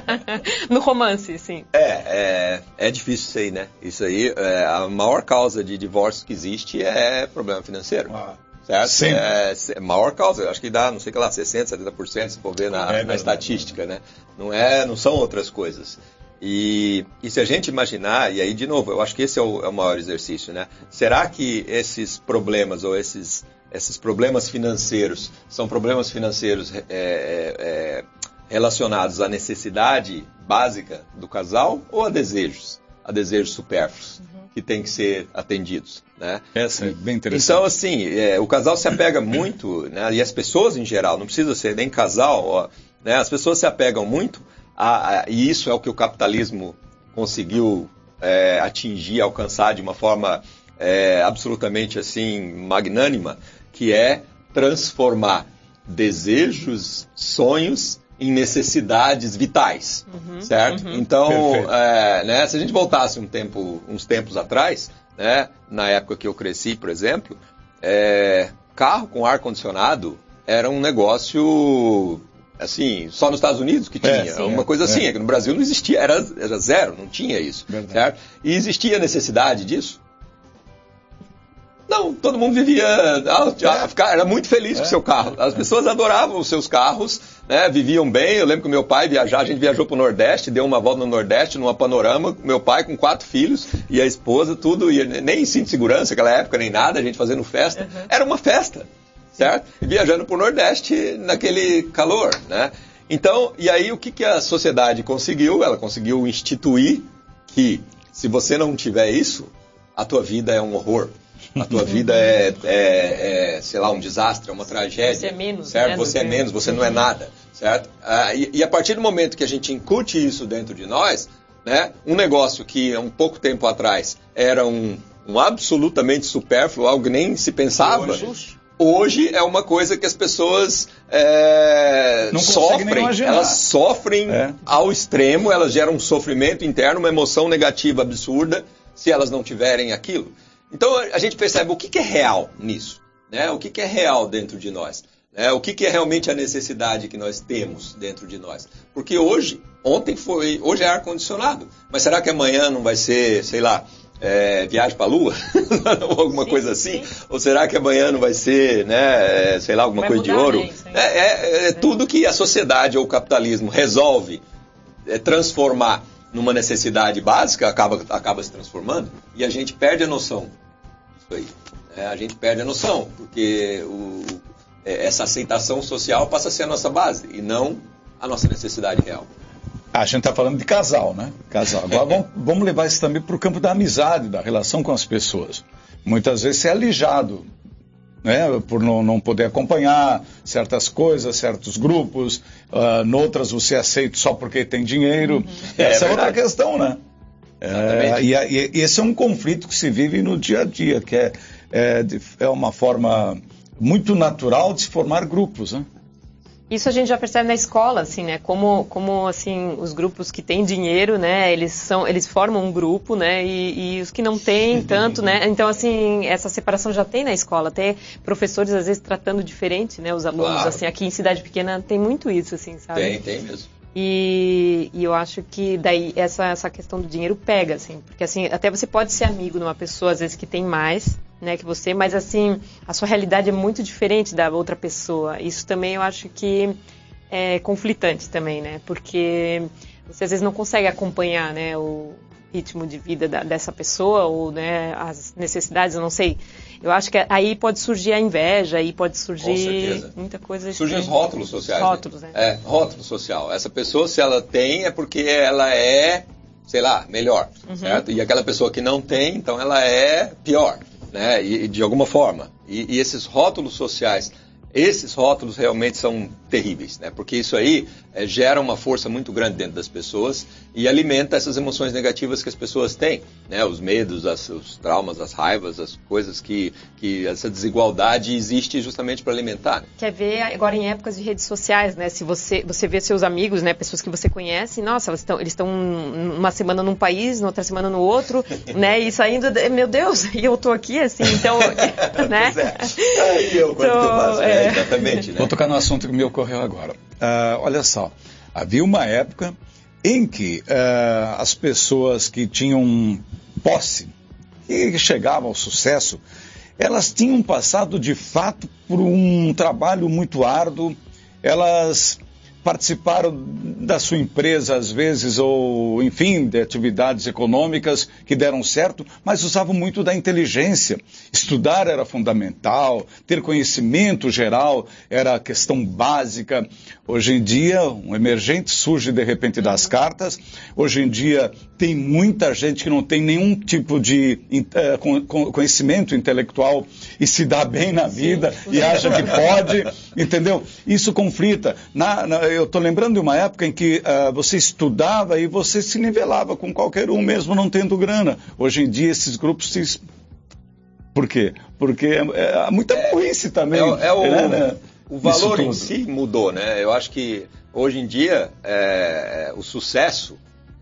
[LAUGHS] no romance, sim. É, é, é difícil isso aí, né? Isso aí, é, a maior causa de divórcio que existe é problema financeiro. Ah. Certo? Sim. É, é, maior causa, acho que dá, não sei que lá, 60%, 70%, se for ver na, é, na estatística, né? Não, é, não são outras coisas. E, e, se a gente imaginar, e aí de novo, eu acho que esse é o, é o, maior exercício, né? Será que esses problemas ou esses esses problemas financeiros são problemas financeiros é, é, é, relacionados à necessidade básica do casal ou a desejos, a desejos supérfluos uhum. que têm que ser atendidos. Né? Essa é bem interessante. Então, assim, é, o casal se apega muito, né, e as pessoas em geral, não precisa ser nem casal, ó, né, as pessoas se apegam muito, a, a, e isso é o que o capitalismo conseguiu é, atingir, alcançar de uma forma é, absolutamente assim magnânima, que é transformar desejos, sonhos em necessidades vitais, uhum, certo? Uhum. Então, é, né, se a gente voltasse um tempo, uns tempos atrás, né, na época que eu cresci, por exemplo, é, carro com ar condicionado era um negócio assim, só nos Estados Unidos que é, tinha, é, sim, uma coisa assim, é. que no Brasil não existia, era, era zero, não tinha isso, Verdade. certo? E existia necessidade disso? Não, todo mundo vivia, é. era muito feliz com o seu carro. As pessoas adoravam os seus carros, né, viviam bem. Eu lembro que meu pai viajar, a gente viajou para o Nordeste, deu uma volta no Nordeste, numa panorama, meu pai com quatro filhos e a esposa, tudo, e nem cinto de segurança naquela época, nem nada, a gente fazendo festa. Uhum. Era uma festa, certo? E viajando para o Nordeste naquele calor, né? Então, e aí o que, que a sociedade conseguiu? Ela conseguiu instituir que se você não tiver isso, a tua vida é um horror. A tua vida é, é, é, sei lá, um desastre, é uma tragédia. Você é menos. Certo? Né, você é menos, você não é nada. Certo? Ah, e, e, a partir do momento que a gente incute isso dentro de nós, né, um negócio que há um pouco tempo atrás era um, um absolutamente supérfluo, algo que nem se pensava. Hoje, hoje é uma coisa que as pessoas é, sofrem, elas sofrem é. ao extremo, elas geram um sofrimento interno, uma emoção negativa absurda se elas não tiverem aquilo. Então a gente percebe o que, que é real nisso, né? O que, que é real dentro de nós, né? O que, que é realmente a necessidade que nós temos dentro de nós? Porque hoje, ontem foi, hoje é ar condicionado, mas será que amanhã não vai ser, sei lá, é, viagem para a Lua, [LAUGHS] ou alguma sim, coisa assim? Sim. Ou será que amanhã não vai ser, né, é, sei lá, alguma vai coisa de ouro? Isso, é, é, é, tudo que a sociedade ou o capitalismo resolve é, transformar numa necessidade básica, acaba, acaba se transformando, e a gente perde a noção disso aí. A gente perde a noção, porque o, essa aceitação social passa a ser a nossa base, e não a nossa necessidade real. A gente está falando de casal, né? Casal. Agora vamos, vamos levar isso também para o campo da amizade, da relação com as pessoas. Muitas vezes você é alijado né, por não, não, poder acompanhar certas coisas, certos grupos, uh, noutras você é aceita só porque tem dinheiro. Uhum. Essa é, é outra questão, né? É, e, e, esse é um conflito que se vive no dia a dia, que é, é, é uma forma muito natural de se formar grupos, né? Isso a gente já percebe na escola, assim, né? Como, como assim, os grupos que têm dinheiro, né? Eles são, eles formam um grupo, né? E, e os que não têm tanto, né? Então, assim, essa separação já tem na escola. Até professores às vezes tratando diferente, né? Os alunos, claro. assim, aqui em cidade pequena tem muito isso, assim, sabe? Tem, tem mesmo. E, e, eu acho que daí essa, essa questão do dinheiro pega, assim, porque assim, até você pode ser amigo de uma pessoa, às vezes, que tem mais, né, que você, mas assim, a sua realidade é muito diferente da outra pessoa. Isso também eu acho que é conflitante também, né? Porque você às vezes não consegue acompanhar, né, o ritmo de vida da, dessa pessoa ou, né, as necessidades, eu não sei. Eu acho que aí pode surgir a inveja, aí pode surgir muita coisa. Surgem os rótulos sociais. Né? Rótulos, né? É, rótulo social. Essa pessoa, se ela tem, é porque ela é, sei lá, melhor, uhum. certo? E aquela pessoa que não tem, então ela é pior né? E, de alguma forma. E, e esses rótulos sociais, esses rótulos realmente são terríveis, né? Porque isso aí é, gera uma força muito grande dentro das pessoas e alimenta essas emoções negativas que as pessoas têm, né? Os medos, as, os traumas, as raivas, as coisas que, que essa desigualdade existe justamente para alimentar. Né? Quer ver agora em épocas de redes sociais, né? Se você você vê seus amigos, né? Pessoas que você conhece, nossa, eles estão eles estão uma semana num país, outra semana no outro, [LAUGHS] né? E saindo, meu Deus, [LAUGHS] e eu tô aqui assim, então, [LAUGHS] né? Pois é. Aí eu, então, eu faço, é, é, exatamente. Né? Vou tocar no assunto que me ocorreu agora. Uh, olha só, havia uma época em que uh, as pessoas que tinham posse e chegavam ao sucesso, elas tinham passado de fato por um trabalho muito árduo, elas participaram da sua empresa às vezes, ou enfim, de atividades econômicas que deram certo, mas usavam muito da inteligência. Estudar era fundamental, ter conhecimento geral era a questão básica. Hoje em dia, um emergente surge de repente das cartas. Hoje em dia, tem muita gente que não tem nenhum tipo de uh, conhecimento intelectual e se dá bem na vida Sim. e acha que pode, entendeu? Isso conflita. Na, na, eu estou lembrando de uma época em que uh, você estudava e você se nivelava com qualquer um, mesmo não tendo grana. Hoje em dia, esses grupos se. Por quê? Porque é, é muita é, burrice também. É, é o, né? o valor em si mudou, né? Eu acho que hoje em dia é, o sucesso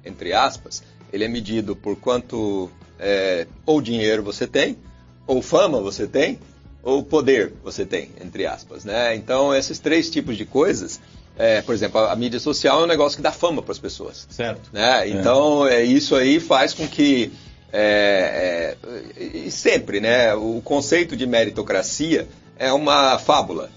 entre aspas, ele é medido por quanto é, ou dinheiro você tem, ou fama você tem, ou poder você tem, entre aspas, né? Então, esses três tipos de coisas, é, por exemplo, a, a, mídia social é um negócio que dá fama para as pessoas. Certo. Né? Então, é. isso aí faz com que é, é, sempre, né? O conceito de meritocracia é uma fábula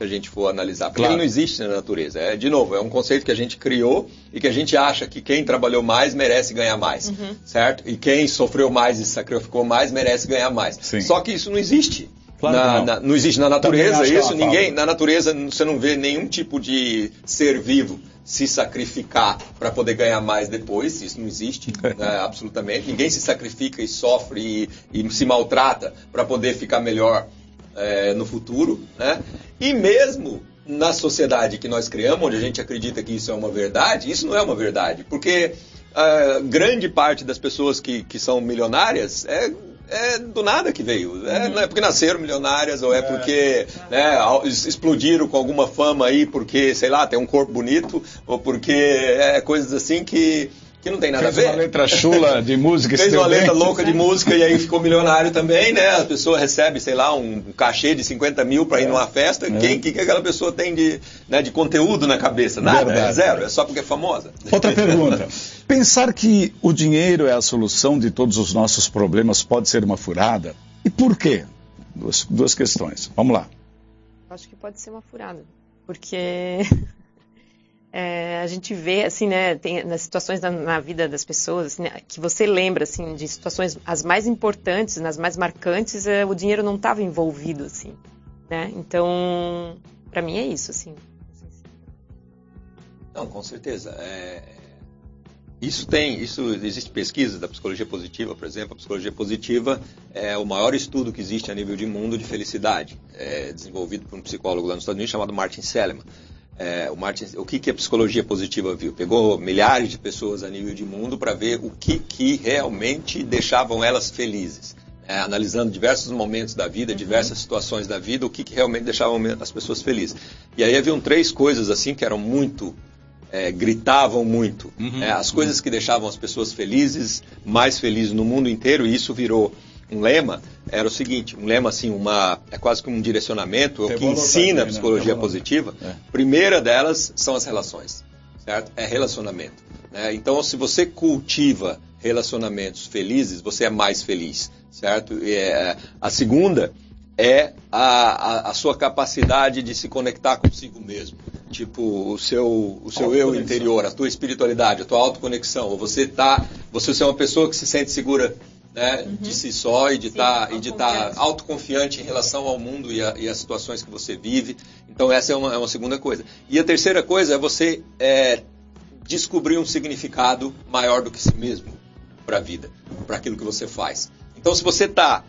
se a gente for analisar, porque claro. ele não existe na natureza. É, de novo, é um conceito que a gente criou e que a gente acha que quem trabalhou mais merece ganhar mais, uhum. certo? E quem sofreu mais e sacrificou mais merece ganhar mais. Sim. Só que isso não existe. Claro na, não. Na, não. existe na natureza isso. Ninguém na natureza você não vê nenhum tipo de ser vivo se sacrificar para poder ganhar mais depois. Isso não existe, [LAUGHS] né, absolutamente. Ninguém se sacrifica e sofre e, e se maltrata para poder ficar melhor é, no futuro, né? E mesmo na sociedade que nós criamos, onde a gente acredita que isso é uma verdade, isso não é uma verdade, porque a grande parte das pessoas que, que são milionárias é é do nada que veio. É, uhum. Não é porque nasceram milionárias ou é, é. porque né, explodiram com alguma fama aí porque, sei lá, tem um corpo bonito ou porque é coisas assim que que não tem nada Fez a ver. Fez uma letra chula [LAUGHS] de música. Fez uma letra louca de música e aí ficou milionário também, né? A pessoa recebe, sei lá, um cachê de 50 mil para ir é. numa festa. É. Quem que, que aquela pessoa tem de, né, de conteúdo na cabeça? Nada, é zero. É só porque é famosa. Outra pergunta. [LAUGHS] Pensar que o dinheiro é a solução de todos os nossos problemas pode ser uma furada? E por quê? Duas, duas questões. Vamos lá. Acho que pode ser uma furada. Porque é, a gente vê, assim, né, tem nas situações na, na vida das pessoas, assim, né, que você lembra, assim, de situações as mais importantes, nas mais marcantes, é, o dinheiro não estava envolvido, assim, né? Então, para mim é isso, assim. Não, com certeza. É, isso tem, isso existe pesquisa da psicologia positiva, por exemplo. A psicologia positiva é o maior estudo que existe a nível de mundo de felicidade, é desenvolvido por um psicólogo lá nos Estados Unidos chamado Martin Seligman. É, o, Martin, o que, que a psicologia positiva viu? Pegou milhares de pessoas a nível de mundo para ver o que, que realmente deixavam elas felizes. É, analisando diversos momentos da vida, uhum. diversas situações da vida, o que, que realmente deixavam as pessoas felizes. E aí haviam três coisas assim que eram muito é, gritavam muito. Uhum, é, as coisas que deixavam as pessoas felizes, mais felizes no mundo inteiro, e isso virou um lema, era o seguinte, um lema assim, uma, é quase que um direcionamento, o que ensina a né? psicologia positiva. É. Primeira delas são as relações, certo? É relacionamento. Né? Então, se você cultiva relacionamentos felizes, você é mais feliz, certo? E, é, a segunda é a, a, a, sua capacidade de se conectar consigo mesmo. Tipo, o seu, o seu eu interior, a tua espiritualidade, a tua autoconexão. Você tá, você é uma pessoa que se sente segura né, uhum. de si só e de estar tá, tá autoconfiante em relação ao mundo e, a, e, as situações que você vive. Então essa é uma, é uma segunda coisa. E a terceira coisa é você é, descobrir um significado maior do que si mesmo para a vida, para aquilo que você faz. Então se você está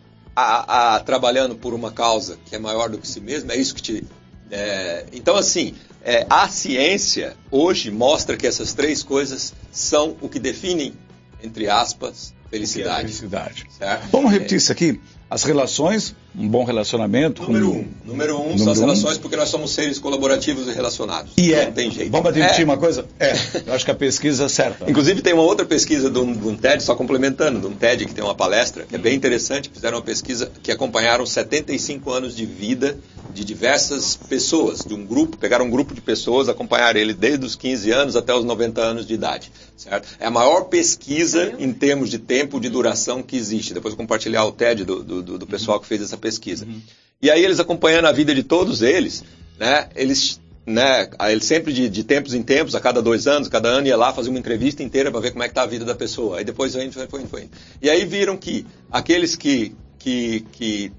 trabalhando por uma causa que é maior do que si mesmo, é isso que te... É, então assim, é, a ciência hoje mostra que essas três coisas são o que definem, entre aspas, Felicidade. É felicidade. Certo? Vamos repetir isso aqui. As relações, um bom relacionamento. Número com... um. Número um Número são as relações um. porque nós somos seres colaborativos e relacionados. E é. Não tem jeito. Vamos admitir é. uma coisa? É. [LAUGHS] Eu acho que a pesquisa é certa. Inclusive tem uma outra pesquisa de um, de um, TED, só complementando, de um TED que tem uma palestra, que é bem interessante. Fizeram uma pesquisa que acompanharam 75 anos de vida de diversas pessoas, de um grupo, pegaram um grupo de pessoas, acompanharam ele desde os 15 anos até os 90 anos de idade, certo? É a maior pesquisa em termos de tempo de duração que existe. Depois compartilhar o TED do, do, do pessoal que fez essa pesquisa. Uhum. E aí eles acompanhando a vida de todos eles, né, eles né, ele sempre de, de, tempos em tempos, a cada dois anos, cada ano ia lá fazer uma entrevista inteira para ver como é que tá a vida da pessoa. Aí depois foi, foi, foi, foi. E aí viram que aqueles que, que, que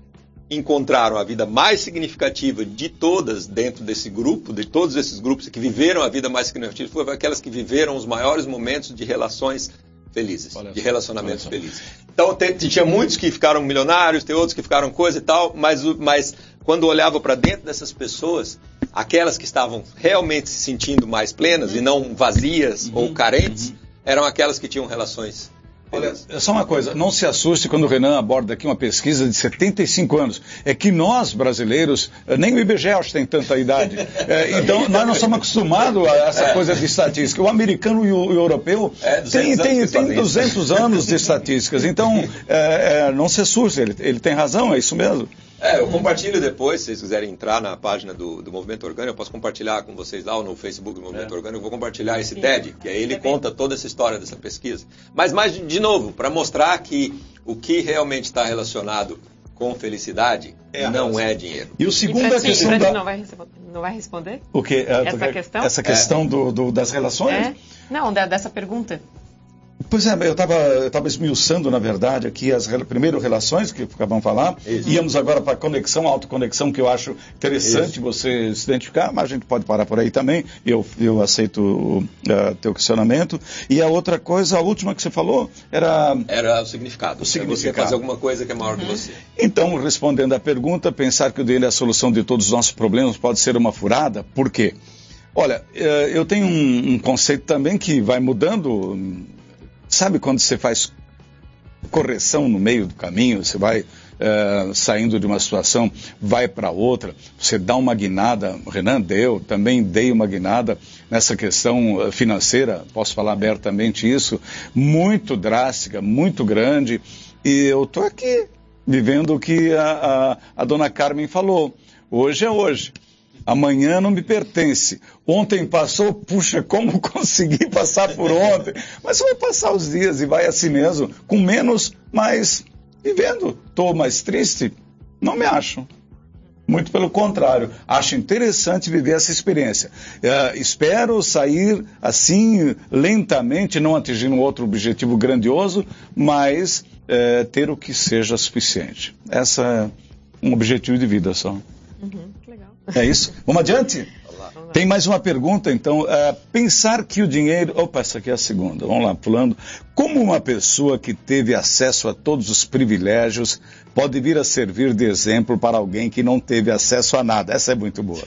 encontraram a vida mais significativa de todas dentro desse grupo, de todos esses grupos que viveram a vida mais significativa, foram aquelas que viveram os maiores momentos de relações felizes, de relacionamentos felizes. Então tem, tinha muitos que ficaram milionários, tem outros que ficaram coisa e tal, mas, mas quando olhava para dentro dessas pessoas, aquelas que estavam realmente se sentindo mais plenas e não vazias uhum, ou carentes, uhum. eram aquelas que tinham relações Olha, só uma coisa, não se assuste quando o Renan aborda aqui uma pesquisa de 75 anos. É que nós, brasileiros, eh, nem o IBGE acho tem tanta idade. É, [LAUGHS] então, nós não somos acostumados a essa é. coisa de estatística. O americano e o, europeu é, tem, tem, tem 200 anos de estatísticas. Então, é, [LAUGHS] é, não se assuste, ele, ele tem razão, é isso mesmo. É, eu compartilho depois, se vocês quiserem entrar na página do, do Movimento Orgânico, eu posso compartilhar com vocês lá no Facebook do Movimento é. Orgânico, eu vou compartilhar esse Sim. TED, que aí ele conta toda essa história dessa pesquisa. Mas, mais de novo, para mostrar que o que realmente está relacionado com felicidade é não é dinheiro. E o segundo é a questão da... não, vai, não vai responder? O que? Essa questão? Essa questão é. do, do, das relações? É. Não, da, dessa pergunta. Pois é, eu estava eu tava esmiuçando, na verdade, aqui as primeiro relações que acabamos de falar. Isso. Íamos agora para conexão, autoconexão, que eu acho interessante Isso. você se identificar, mas a gente pode parar por aí também. Eu, eu aceito o uh, teu questionamento. E a outra coisa, a última que você falou, era. Era o significado. O significado. É você fazer alguma coisa que é maior que você. Então, respondendo à pergunta, pensar que o dele é a solução de todos os nossos problemas pode ser uma furada. Por quê? Olha, eh, eu tenho um, um conceito também que vai mudando Sabe quando você faz correção no meio do caminho, você vai uh, saindo de uma situação, vai para outra, você dá uma guinada, o Renan deu, também dei uma guinada nessa questão eh, financeira, posso falar abertamente isso, muito drástica, muito grande, e eu estou aqui vivendo o que a, a, a dona Carmen falou. Hoje é hoje. Amanhã não me pertence. Ontem passou, puxa, como [LAUGHS] consegui passar por ontem? Mas vai passar os dias e vai assim mesmo, com menos, mas vivendo. Estou mais triste? Não me acho. Muito pelo contrário, acho interessante viver essa experiência. É, espero sair assim, lentamente, não atingindo outro objetivo grandioso, mas é, ter o que seja suficiente. Essa é um objetivo de vida só. Uhum. É isso? Vamos adiante? Tem mais uma pergunta, então. Uh, pensar que o dinheiro. Opa, essa aqui é a segunda. Vamos lá, pulando. Como uma pessoa que teve acesso a todos os privilégios pode vir a servir de exemplo para alguém que não teve acesso a nada? Essa é muito boa.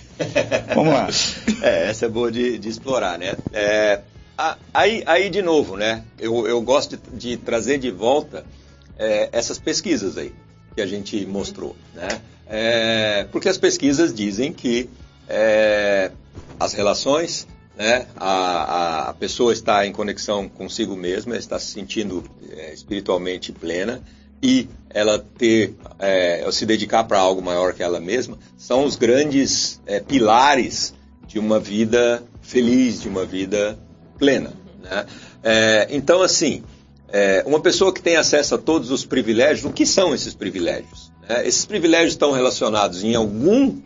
Vamos lá. [LAUGHS] É, essa é boa de, de explorar, né? É, aí, aí, de novo, né? Eu, eu gosto de, de trazer de volta é, essas pesquisas aí que a gente mostrou, né? É, porque as pesquisas dizem que é, as relações, né, a, a, pessoa está em conexão consigo mesma, está se sentindo é, espiritualmente plena e ela ter, é, se dedicar para algo maior que ela mesma, são os grandes é, pilares de uma vida feliz, de uma vida plena. Né? É, então, assim, uma pessoa que tem acesso a todos os privilégios, o que são esses privilégios? É, esses privilégios estão relacionados em algum,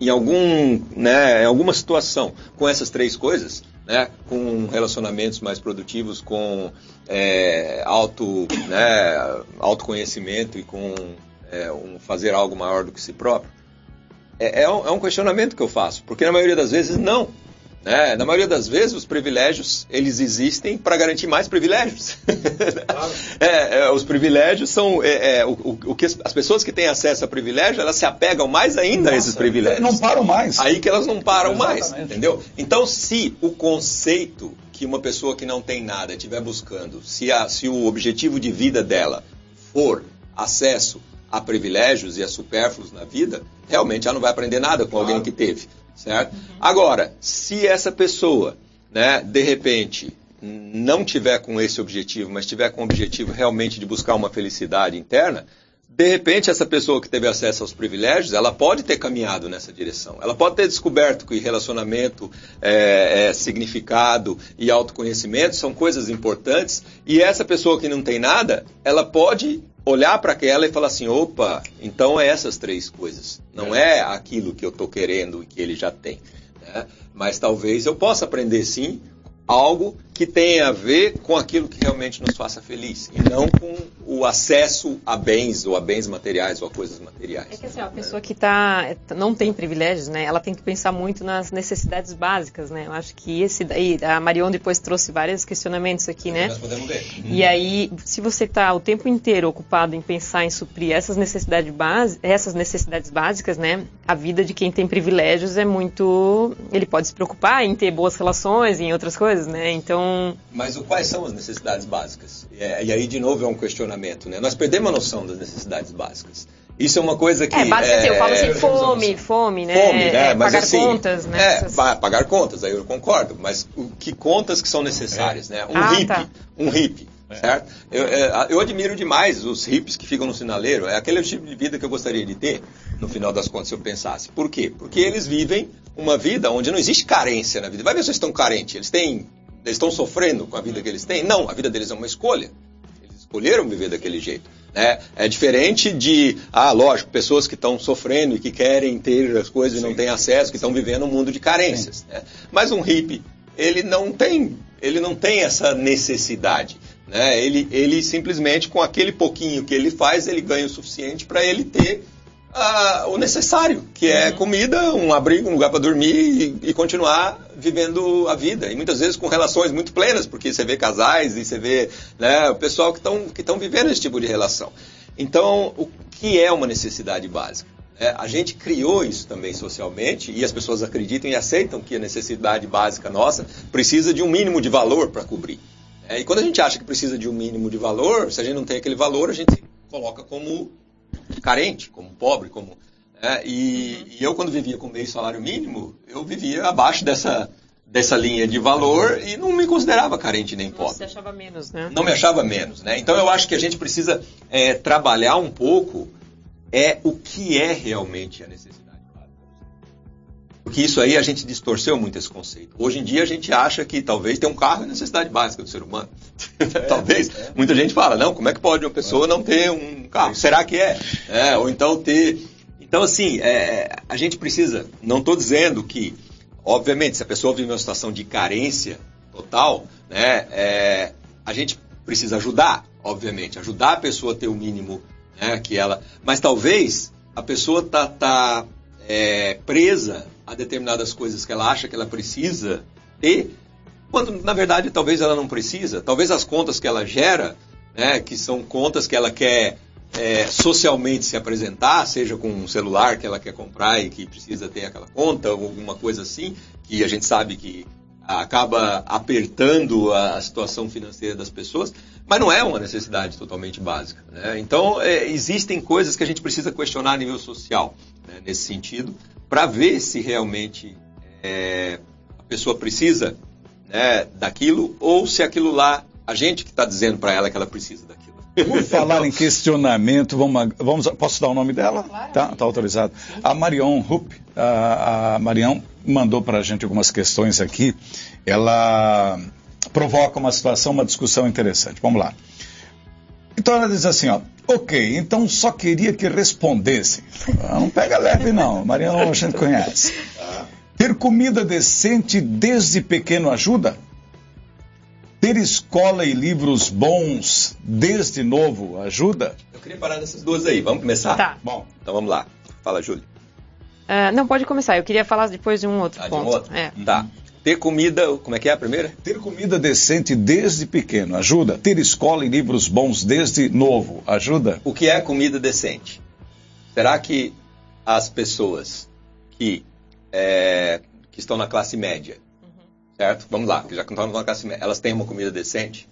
em algum, né, em alguma situação com essas três coisas, né, com relacionamentos mais produtivos, com é, auto, né, autoconhecimento e com é, um fazer algo maior do que si próprio. É, é, um, é um questionamento que eu faço, porque na maioria das vezes não. Né? Na maioria das vezes, os privilégios eles existem para garantir mais privilégios. Claro. [LAUGHS] é, é, os privilégios são é, é, o, o, o, que as, as, pessoas que têm acesso a privilégio elas se apegam mais ainda Nossa, a esses privilégios. Não param mais. Aí que elas não param Exatamente. mais, entendeu? Então, se o conceito que uma pessoa que não tem nada estiver buscando, se, a, se o objetivo de vida dela for acesso a privilégios e a supérfluos na vida, realmente ela não vai aprender nada com claro. alguém que teve certo? Uhum. Agora, se essa pessoa, né, de repente, não tiver com esse objetivo, mas tiver com o objetivo realmente de buscar uma felicidade interna, de repente essa pessoa que teve acesso aos privilégios, ela pode ter caminhado nessa direção. Ela pode ter descoberto que relacionamento, é, é, significado e autoconhecimento são coisas importantes. E essa pessoa que não tem nada, ela pode olhar para aquela e falar assim, opa, então é essas três coisas. Não é, é aquilo que eu estou querendo e que ele já tem. Né? Mas talvez eu possa aprender sim algo que tenha a ver com aquilo que realmente nos faça feliz e não com o acesso a bens ou a bens materiais ou a coisas materiais. É que assim, a pessoa que tá, não tem privilégios, né, ela tem que pensar muito nas necessidades básicas, né? Eu acho que esse daí, a Marion depois trouxe vários questionamentos aqui, né? Nós podemos ver. E aí, se você está o tempo inteiro ocupado em pensar em suprir essas necessidades, base, essas necessidades básicas, né, a vida de quem tem privilégios é muito, ele pode se preocupar em ter boas relações e em outras coisas, né? Então. Mas o, quais são as necessidades básicas? E, é, e aí de novo é um questionamento, né? Nós perdemos a noção das necessidades básicas. Isso é uma coisa que. É, básica é, assim, eu falo assim, fome, fome, né? Fome, né? É, mas, pagar assim, contas, né? É, Essas... pagar contas, aí eu concordo. Mas o, que contas que são necessárias, né? Um ah, hippie, tá. um hippie, certo? Eu, é, eu admiro demais os hippies que ficam no sinaleiro. É aquele tipo de vida que eu gostaria de ter, no final das contas, se eu pensasse. Por quê? Porque eles vivem uma vida onde não existe carência na vida. Vai ver se eles estão carentes. Eles têm eles estão sofrendo com a vida que eles têm? Não, a vida deles é uma escolha. Eles escolheram viver daquele jeito. Né? É diferente de, ah, lógico, pessoas que estão sofrendo e que querem ter as coisas Sim. e não têm acesso, que estão vivendo um mundo de carências. Né? Mas um hippie, ele não tem, ele não tem essa necessidade. Né? Ele, ele simplesmente, com aquele pouquinho que ele faz, ele ganha o suficiente para ele ter o necessário, que é uhum. comida, um abrigo, um lugar para dormir e, e, continuar vivendo a vida. E muitas vezes com relações muito plenas, porque você vê casais e você vê né, o pessoal que estão que vivendo esse tipo de relação. Então, o que é uma necessidade básica? É, a gente criou isso também socialmente e as pessoas acreditam e aceitam que a necessidade básica nossa precisa de um mínimo de valor para cobrir. É, e quando a gente acha que precisa de um mínimo de valor, se a gente não tem aquele valor, a gente coloca como carente, como pobre, como é, e, e, eu quando vivia com meio salário mínimo, eu vivia abaixo dessa dessa linha de valor e não me considerava carente nem pobre. Você achava menos, né? Não me achava menos, né? Então eu acho que a gente precisa é, trabalhar um pouco é o que é realmente a necessidade porque isso aí a gente distorceu muito esse conceito. Hoje em dia a gente acha que talvez ter um carro é necessidade básica do ser humano. É, [LAUGHS] talvez. É. Muita gente fala, não, como é que pode uma pessoa não ter um carro? Será que é? é ou então ter. Então, assim, é, a gente precisa. Não estou dizendo que, obviamente, se a pessoa vive uma situação de carência total, né, é, a gente precisa ajudar, obviamente, ajudar a pessoa a ter o mínimo né, que ela. Mas talvez a pessoa tá, tá é, presa a determinadas coisas que ela acha que ela precisa ter, quando na verdade talvez ela não precisa. Talvez as contas que ela gera, né, que são contas que ela quer é, socialmente se apresentar, seja com um celular que ela quer comprar e que precisa ter aquela conta, ou alguma coisa assim, que a gente sabe que acaba apertando a situação financeira das pessoas, mas não é uma necessidade totalmente básica. Né? Então, é, existem coisas que a gente precisa questionar a nível social, né, nesse sentido, para ver se realmente é, a pessoa precisa né, daquilo ou se aquilo lá, a gente que está dizendo para ela que ela precisa daquilo. Por [LAUGHS] falar em questionamento, vamos, vamos, posso dar o nome dela? Claro. Tá, tá autorizado. A Marion Rupp, a, a Marion mandou para a gente algumas questões aqui. Ela provoca uma situação, uma discussão interessante. Vamos lá. Então ela diz assim, ó, ok, então só queria que respondesse. Ah, não pega leve não, Mariana a gente conhece. Ter comida decente desde pequeno ajuda? Ter escola e livros bons desde novo ajuda? Eu queria parar nessas duas aí, vamos começar? Tá. Bom, então vamos lá. Fala, Júlio. Uh, não, pode começar. Eu queria falar depois de um outro ah, ponto. De um outro? É. Tá. Ter comida, como é que é a primeira? Ter comida decente desde pequeno ajuda. Ter escola e livros bons desde novo ajuda. O que é comida decente? Será que as pessoas que, é, que estão na classe média, uhum. certo? Vamos lá, que já estão na classe média, elas têm uma comida decente?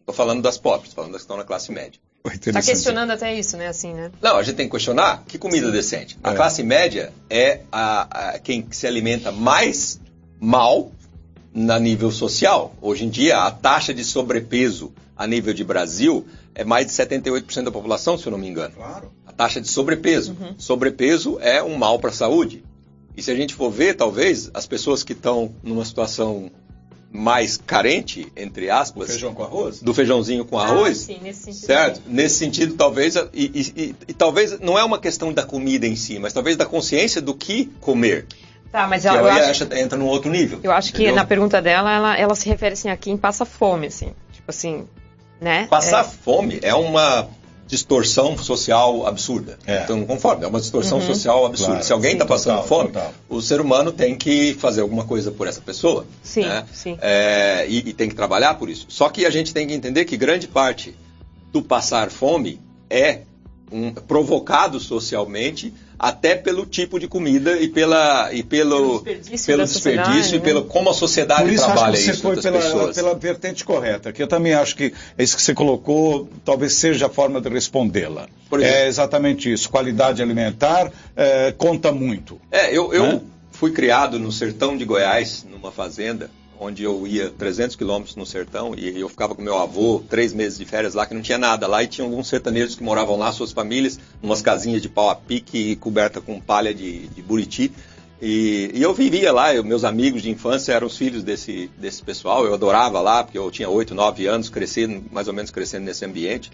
Estou falando das pobres, falando das que estão na classe média. Está questionando até isso, né? Assim, né? Não, a gente tem que questionar que comida Sim. decente. A é. classe média é a, a, quem se alimenta mais mal na nível social. Hoje em dia, a taxa de sobrepeso a nível de Brasil é mais de 78% da população, se eu não me engano. Claro. A taxa de sobrepeso. Uhum. Sobrepeso é um mal para a saúde. E se a gente for ver, talvez, as pessoas que estão numa situação mais carente, entre aspas, do feijão com arroz, do feijãozinho com arroz, ah, sim, nesse sentido certo? Nesse sentido, talvez e, e, e, e, talvez não é uma questão da comida em si, mas talvez da consciência do que comer. Tá, mas que eu, aí acho, entra num outro nível. Eu acho que entendeu? na pergunta dela, ela, ela se refere assim a quem passa fome, assim, tipo assim, né? Passar é. fome é uma distorção social absurda. É. Então, conforme, é uma distorção Uhum. social absurda. Claro. Se alguém está passando total, fome, total. o ser humano tem que fazer alguma coisa por essa pessoa. Sim, né? sim. É, e, e tem que trabalhar por isso. Só que a gente tem que entender que grande parte do passar fome é um- provocado socialmente até pelo tipo de comida e pela e pelo Pelo desperdício pelo desperdício e né? pelo como a sociedade Por isso trabalha acho que você isso foi pela, pessoas. pela vertente correta, que eu também acho que isso que você colocou talvez seja a forma de respondê-la. É exatamente isso. Qualidade alimentar é, conta muito. É, eu, eu Né? fui criado no sertão de Goiás, numa fazenda, onde eu ia 300 quilômetros no sertão e eu ficava com meu avô três meses de férias lá, que não tinha nada lá, e tinha alguns sertanejos que moravam lá, suas famílias, umas casinhas de pau a pique coberta com palha de, de buriti. E, e eu vivia lá, eu- meus amigos de infância eram os filhos desse, desse pessoal, eu adorava lá, porque eu tinha 8, 9 anos, crescendo, mais ou menos crescendo nesse ambiente.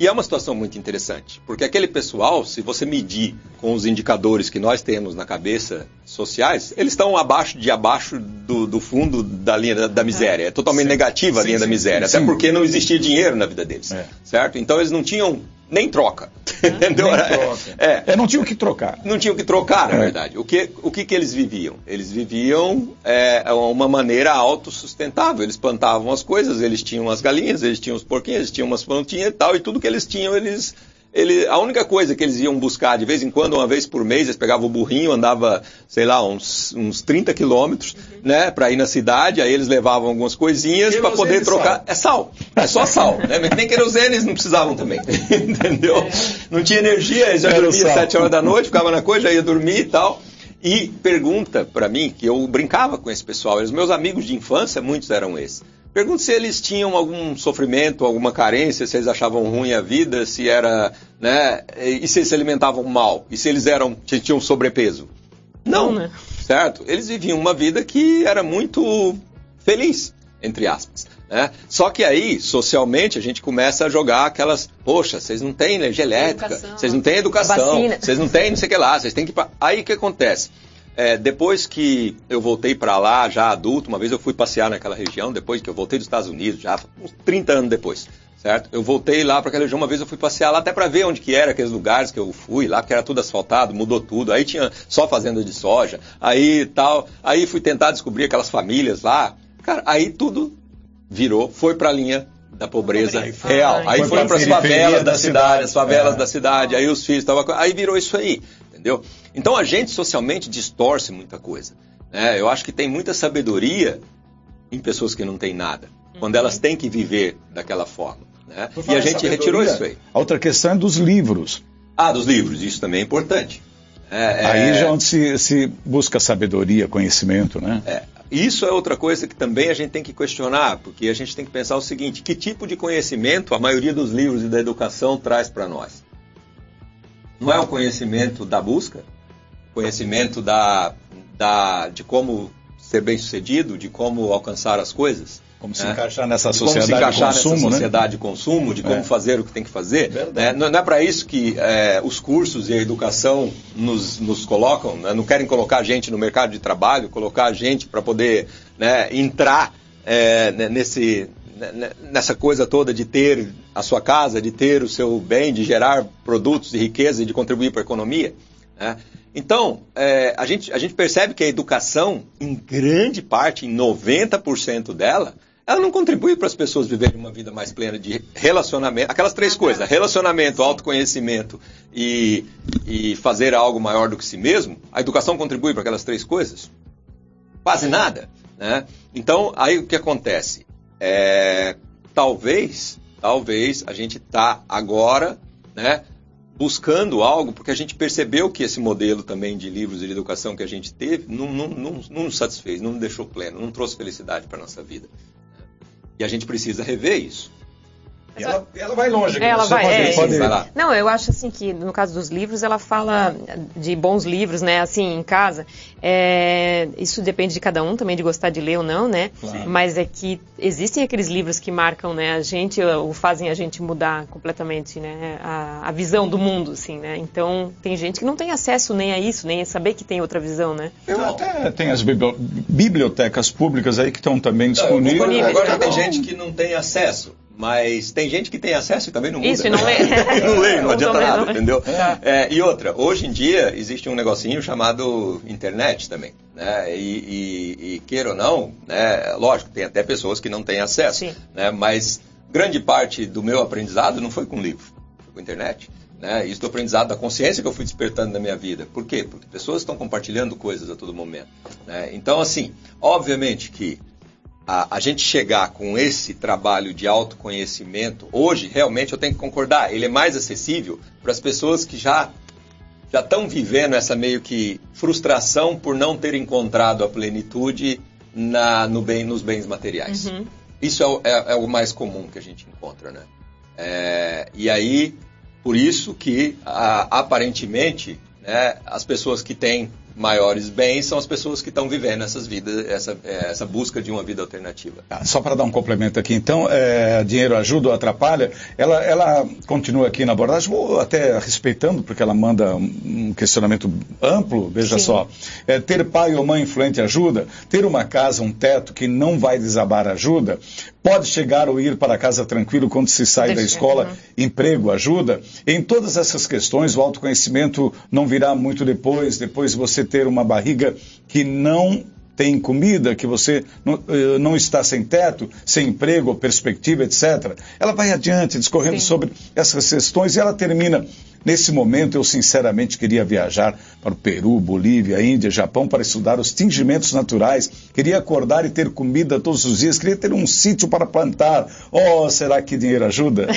E é uma situação muito interessante, porque aquele pessoal, se você medir com os indicadores que nós temos na cabeça sociais, eles estão abaixo de abaixo do, do fundo da linha da, da miséria. É totalmente Sim. negativa a Sim, linha da sim, miséria, sim, até porque não existia dinheiro na vida deles, É. certo? Então eles não tinham nem troca, [LAUGHS] entendeu? Nem troca. É, É, não tinha o que trocar. não tinham que trocar, na É. verdade. O que, o que, que eles viviam? Eles viviam é, uma maneira autossustentável. Eles plantavam as coisas, eles tinham as galinhas, eles tinham os porquinhos, eles tinham umas plantinhas e tal, e tudo que eles tinham, eles. Ele, a única coisa que eles iam buscar de vez em quando, uma vez por mês, eles pegavam o burrinho, andava, sei lá, uns, uns 30 quilômetros, né, para ir na cidade, aí eles levavam algumas coisinhas para poder trocar. sal. É sal, é só sal, né? Nem querosene eles não precisavam também, [LAUGHS] entendeu? Não tinha energia, eles já dormiam sal. sete horas da noite, ficava na coisa, já ia dormir e tal. E pergunta para mim, que eu brincava com esse pessoal, os meus amigos de infância, muitos eram esses. Pergunta se eles tinham algum sofrimento, alguma carência, se eles achavam ruim a vida, se era, né, e se eles se alimentavam mal, e se eles eram, se tinham sobrepeso. Não, Não, né? certo? Eles viviam uma vida que era muito feliz, entre aspas. Né? Só que aí, socialmente, a gente começa a jogar aquelas, poxa, vocês não têm energia elétrica, vocês não têm educação, vocês não têm não sei o que lá, vocês têm que... Aí o que acontece? É, depois que eu voltei para lá, já adulto, uma vez eu fui passear naquela região, depois que eu voltei dos Estados Unidos, já uns 30 anos depois, certo? Eu voltei lá para aquela região, uma vez eu fui passear lá até para ver onde que era aqueles lugares que eu fui lá, porque era tudo asfaltado, mudou tudo. Aí tinha só fazenda de soja, aí tal. Aí fui tentar descobrir aquelas famílias lá. Cara, aí tudo virou, foi para a linha da pobreza real. Ah, aí Foi pra para as favelas da da cidade, as favelas É. da cidade, aí os filhos estavam. Aí virou isso aí, entendeu? Então a gente socialmente distorce muita coisa. né? Eu acho que tem muita sabedoria em pessoas que não têm nada, quando elas têm que viver daquela forma. né? E a gente retirou isso aí. A outra questão é dos livros. Ah, dos livros, isso também é importante. É, Aí é- já onde se, se busca sabedoria, conhecimento, né? É, isso é outra coisa que também a gente tem que questionar, porque a gente tem que pensar o seguinte: que tipo de conhecimento a maioria dos livros e da educação traz para nós? Não é o conhecimento da busca, conhecimento da, da, de como ser bem sucedido, de como alcançar as coisas? Como se É. encaixar nessa de como se sociedade de encaixar consumo, nessa né? sociedade de consumo, de como É. fazer o que tem que fazer. Né? Não, é para isso que é, os cursos e a educação nos, nos colocam, né? não querem colocar a gente no mercado de trabalho, colocar a gente para poder né, entrar é, né, nesse, né, nessa coisa toda de ter a sua casa, de ter o seu bem, de gerar produtos de riqueza e de contribuir para a economia. Né? Então, é, a, gente, a gente percebe que a educação, em grande parte, em 90% dela, ela não contribui para as pessoas viverem uma vida mais plena de relacionamento. Aquelas três coisas, relacionamento, autoconhecimento e, e fazer algo maior do que si mesmo, a educação contribui para aquelas três coisas? Quase nada. Né? Então, aí o que acontece? É, talvez, talvez a gente está agora né, buscando algo, porque a gente percebeu que esse modelo também de livros e de educação que a gente teve não, não, não, não nos satisfez, não nos deixou pleno, não trouxe felicidade para a nossa vida. E a gente precisa rever isso. Ela, ela, vai longe. Aqui. Ela vai, pode, é, pode... Vai Não, eu acho assim que no caso dos livros, ela fala de bons livros, né? Assim, em casa. É, isso depende de cada um também, de gostar de ler ou não, né? Claro. Mas é que existem aqueles livros que marcam né, a gente, ou fazem a gente mudar completamente né, a, a visão do mundo, assim, né? Então, tem gente que não tem acesso nem a isso, nem a saber que tem outra visão, né? Eu até tenho as bibliotecas públicas aí que estão também disponíveis. Agora já tem gente que não tem acesso. Mas tem gente que tem acesso e também não muda. Isso, e [LAUGHS] não lê. não lê, não adianta nada, entendeu? É, e outra, hoje em dia existe um negocinho chamado internet também. Né? E, e, e queira ou não, né? lógico, tem até pessoas que não têm acesso. Sim. Né? Mas grande parte do meu aprendizado não foi com livro, foi com internet. Né? Isso do aprendizado da consciência que eu fui despertando na minha vida. Por quê? Porque pessoas estão compartilhando coisas a todo momento. Né? Então, assim, obviamente que a, a, gente chegar com esse trabalho de autoconhecimento, hoje, realmente, eu tenho que concordar, ele é mais acessível para as pessoas que já já estão vivendo essa meio que frustração por não ter encontrado a plenitude na, no bem, nos bens materiais. Uhum. Isso é o, é, é o, mais comum que a gente encontra, né? É, e aí, por isso que, a, aparentemente, né, as pessoas que têm maiores bens são as pessoas que estão vivendo essas vidas, essa, é, essa busca de uma vida alternativa. Ah, só para dar um complemento aqui, então, é, dinheiro ajuda ou atrapalha? Ela, ela continua aqui na abordagem, vou até respeitando, porque ela manda um questionamento amplo, veja Sim. só. É, ter pai ou mãe influente ajuda? Ter uma casa, um teto que não vai desabar ajuda? Pode chegar ou ir para casa tranquilo quando se sai Deixa da escola? Emprego ajuda? Em todas essas questões, o autoconhecimento não virá muito depois, depois você você ter uma barriga que não tem comida, que você não, eh, não, está sem teto, sem emprego, perspectiva, etc. Ela vai adiante, discorrendo Sim. sobre essas questões e ela termina Nesse momento, eu sinceramente queria viajar para o Peru, Bolívia, Índia, Japão para estudar os tingimentos naturais. Queria acordar e ter comida todos os dias. Queria ter um sítio para plantar. Oh, será que dinheiro ajuda?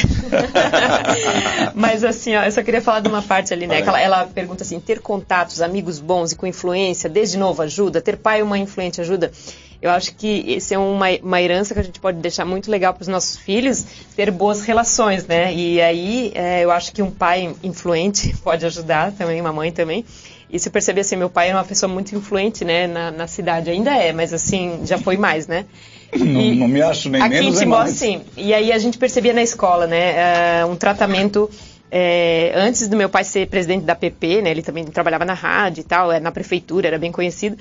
[LAUGHS] Mas assim, ó, eu só queria falar de uma parte ali, né? Ela, ela, pergunta assim: ter contatos, amigos bons e com influência, desde novo ajuda? Ter pai ou mãe influente ajuda? Eu acho que esse é uma, uma herança que a gente pode deixar muito legal para os nossos filhos, ter boas relações, né? E aí é, eu acho que um pai influente [LAUGHS] pode ajudar também, uma mãe também. E se eu perceber assim, meu pai era uma pessoa muito influente, né, na, na cidade. Ainda é, mas assim, já foi mais, né? [COUGHS] Não, e, não me acho nem aqui menos em é sim. E aí a gente percebia na escola, né, uh, um tratamento... É, antes do meu pai ser presidente da PP, né, ele também trabalhava na rádio e tal, na prefeitura, era bem conhecido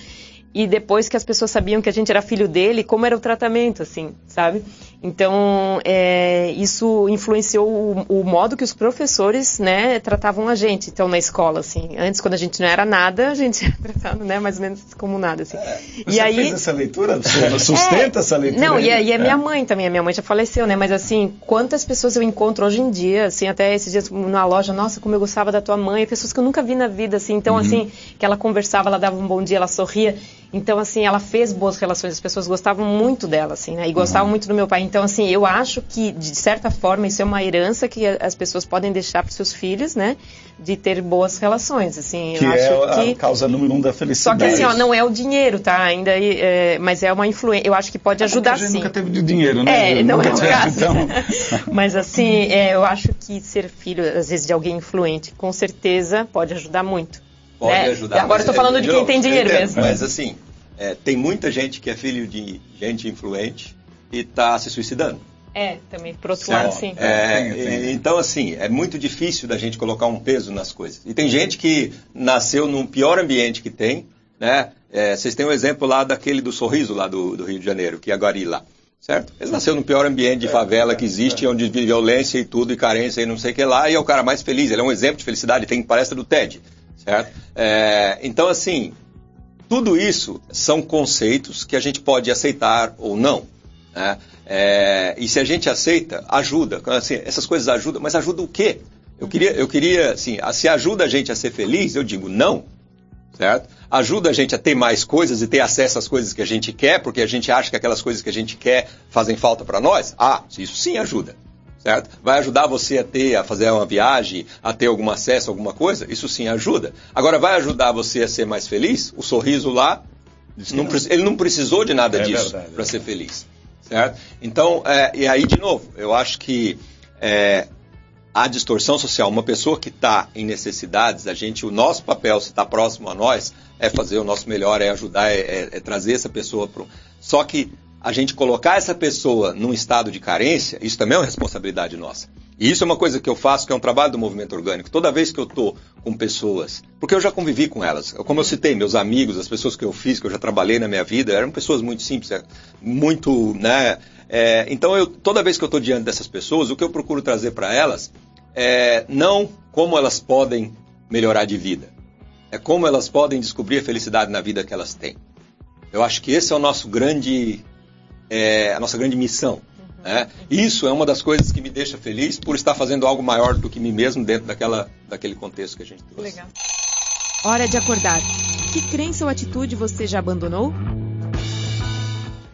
e depois que as pessoas sabiam que a gente era filho dele, como era o tratamento, assim, sabe? Então, é, isso influenciou o, o, modo que os professores, né, tratavam a gente, então, na escola, assim. Antes, quando a gente não era nada, a gente [LAUGHS] era tratado, né, mais ou menos como nada, assim. É, você e aí, fez essa leitura? Sustenta é, essa leitura? Não, e, a, e a minha é. mãe também, a minha mãe já faleceu, né, mas assim, quantas pessoas eu encontro hoje em dia, assim, até esses dias na loja, nossa, como eu gostava da tua mãe, pessoas que eu nunca vi na vida, assim, então, uhum. assim, que ela conversava, ela dava um bom dia, ela sorria, então, assim, ela fez boas relações, as pessoas gostavam muito dela, assim, né? E gostavam uhum. muito do meu pai. Então, assim, eu acho que, de certa forma, isso é uma herança que as pessoas podem deixar para os seus filhos, né? De ter boas relações, assim. Que é a que... causa número um da felicidade. Só que, assim, ó, não é o dinheiro, tá? Ainda, é, mas é uma influência. Eu acho que pode ajudar, a gente sim. nunca teve de dinheiro, né? É, não é o caso. Então... [LAUGHS] mas, assim, é, eu acho que ser filho, às vezes, de alguém influente, com certeza pode ajudar muito. Pode né? ajudar. Agora eu tô falando de, de quem tem dinheiro entendo, mesmo. Mas, assim, é, tem muita gente que é filho de gente influente e está se suicidando. É, também, por outro certo? lado, sim. É, então, assim, é muito difícil da gente colocar um peso nas coisas. E tem gente que nasceu num pior ambiente que tem, né? É, vocês têm um exemplo lá daquele do sorriso lá do, do Rio de Janeiro, que é a Guari lá. Certo? Ele nasceu no pior ambiente de favela que existe, onde vive violência e tudo, e carência e não sei o que lá, e é o cara mais feliz. Ele é um exemplo de felicidade, tem palestra do TED. Certo? É, então, assim, tudo isso são conceitos que a gente pode aceitar ou não. Né? É, e se a gente aceita, ajuda. Assim, essas coisas ajudam, mas ajuda o quê? Eu queria, eu queria, assim, se ajuda a gente a ser feliz, eu digo não, certo? Ajuda a gente a ter mais coisas e ter acesso às coisas que a gente quer, porque a gente acha que aquelas coisas que a gente quer fazem falta para nós? Ah, isso sim ajuda certo? Vai ajudar você a ter, a fazer uma viagem, a ter algum acesso a alguma coisa? Isso sim ajuda. Agora, vai ajudar você a ser mais feliz? O sorriso lá, não, ele não precisou de nada é disso para ser feliz, certo? Então, é, e aí, de novo, eu acho que é, a distorção social, uma pessoa que está em necessidades, a gente, o nosso papel, se está próximo a nós, é fazer o nosso melhor, é ajudar, é, é, é trazer essa pessoa para. Só que a gente colocar essa pessoa num estado de carência, isso também é uma responsabilidade nossa. E isso é uma coisa que eu faço, que é um trabalho do movimento orgânico. Toda vez que eu estou com pessoas, porque eu já convivi com elas, como eu citei, meus amigos, as pessoas que eu fiz, que eu já trabalhei na minha vida, eram pessoas muito simples, é, muito, né? É, então, eu, toda vez que eu estou diante dessas pessoas, o que eu procuro trazer para elas é não como elas podem melhorar de vida, é como elas podem descobrir a felicidade na vida que elas têm. Eu acho que esse é o nosso grande, é, a nossa grande missão. Né? Isso é uma das coisas que me deixa feliz por estar fazendo algo maior do que mim mesmo dentro daquela, daquele contexto que a gente trouxe. Legal. Hora de acordar. Que crença ou atitude você já abandonou?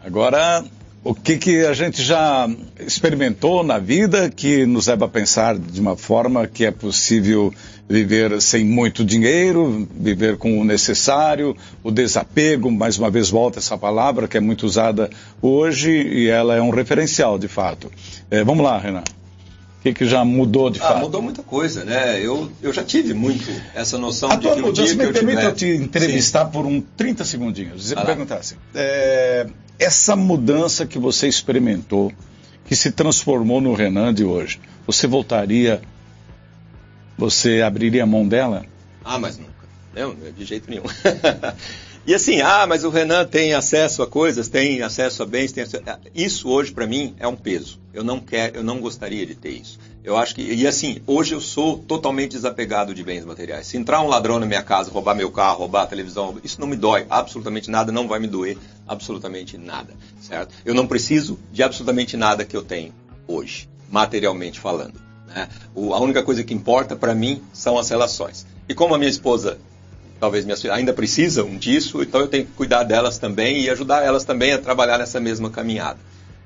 Agora o que, que a gente já experimentou na vida que nos leva a pensar de uma forma que é possível viver sem muito dinheiro, viver com o necessário, o desapego, mais uma vez volta essa palavra que é muito usada hoje e ela é um referencial de fato. É, vamos lá, Renan. O que, que já mudou de ah, fato? Mudou muita coisa, né? Eu, eu já tive muito essa noção a de que mudança, me permita eu te entrevistar Sim. por um 30 segundinhos. Vai lá. perguntar assim. É, essa mudança que você experimentou, que se transformou no Renan de hoje, você voltaria, você abriria a mão dela? Ah, mas nunca. Não, de jeito nenhum. [LAUGHS] e assim, ah, mas o Renan tem acesso a coisas, tem acesso a bens, tem acesso... isso hoje para mim é um peso. Eu não quero, eu não gostaria de ter isso. Eu acho que e assim, hoje eu sou totalmente desapegado de bens materiais. Se entrar um ladrão na minha casa, roubar meu carro, roubar a televisão, isso não me dói, absolutamente nada, não vai me doer absolutamente nada, certo? Eu não preciso de absolutamente nada que eu tenho hoje, materialmente falando. Né? O, a única coisa que importa para mim são as relações. E como a minha esposa talvez minhas filhas ainda precisam disso, então eu tenho que cuidar delas também e ajudar elas também a trabalhar nessa mesma caminhada.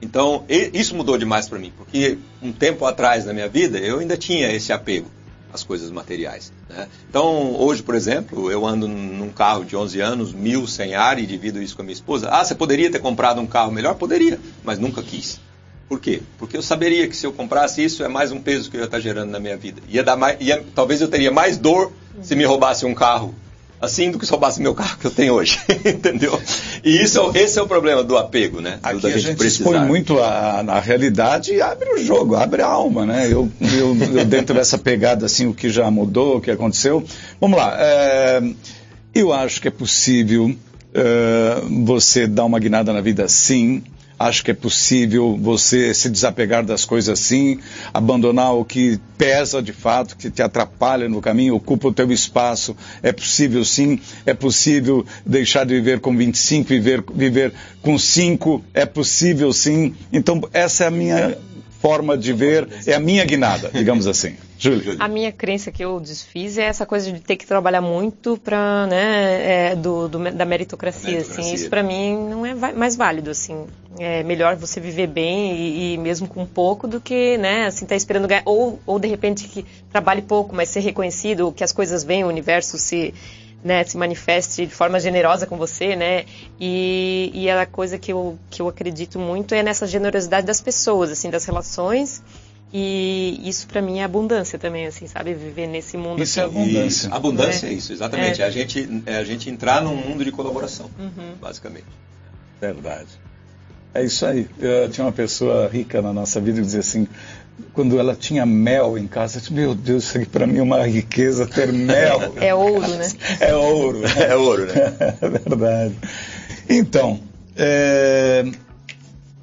Então, isso mudou demais para mim, porque um tempo atrás na minha vida eu ainda tinha esse apego às coisas materiais. Né? Então, hoje, por exemplo, eu ando num carro de 11 anos, mil sem ar e divido isso com a minha esposa. Ah, você poderia ter comprado um carro melhor? Poderia, mas nunca quis. Por quê? Porque eu saberia que se eu comprasse isso é mais um peso que eu ia estar gerando na minha vida. Ia dar mais, ia, talvez eu teria mais dor se me roubasse um carro assim do que se roubasse meu carro que eu tenho hoje, [LAUGHS] entendeu? E isso, é esse é o problema do apego, né? Aqui da a gente gente expõe muito a, a realidade e abre o jogo, abre a alma, né? Eu, eu, eu dentro dessa pegada, assim, o que já mudou, o que aconteceu. Vamos lá, é, eu acho que é possível é, você dar uma guinada na vida sim, Acho que é possível você se desapegar das coisas assim, abandonar o que pesa de fato, que te atrapalha no caminho, ocupa o teu espaço. É possível sim. É possível deixar de viver com 25, viver, viver com 5. É possível sim. Então, essa é a minha forma de ver, é a minha guinada, digamos assim. [LAUGHS] Júlio. A minha crença que eu desfiz é essa coisa de ter que trabalhar muito para, né, é, do, do, da meritocracia, meritocracia. assim. Isso para mim não é mais válido, assim. É melhor você viver bem e, e, mesmo com pouco do que, né, assim, tá esperando ganhar ou, ou de repente que trabalhe pouco, mas ser reconhecido, que as coisas venham, o universo se né, se manifeste de forma generosa com você, né? E, e a coisa que eu, que eu acredito muito é nessa generosidade das pessoas, assim, das relações. E isso para mim é abundância também, assim, sabe? Viver nesse mundo. Isso é assim. abundância. E abundância é, É. isso, exatamente. É. a, gente, é a gente entrar num mundo de colaboração, Uhum. basicamente. Verdade. É isso aí. Eu tinha uma pessoa rica na nossa vida que dizia assim, quando ela tinha mel em casa, eu disse, meu Deus, isso aqui para mim é uma riqueza ter mel. É ouro, né? É ouro. É ouro, né? [LAUGHS] É verdade. Então, é,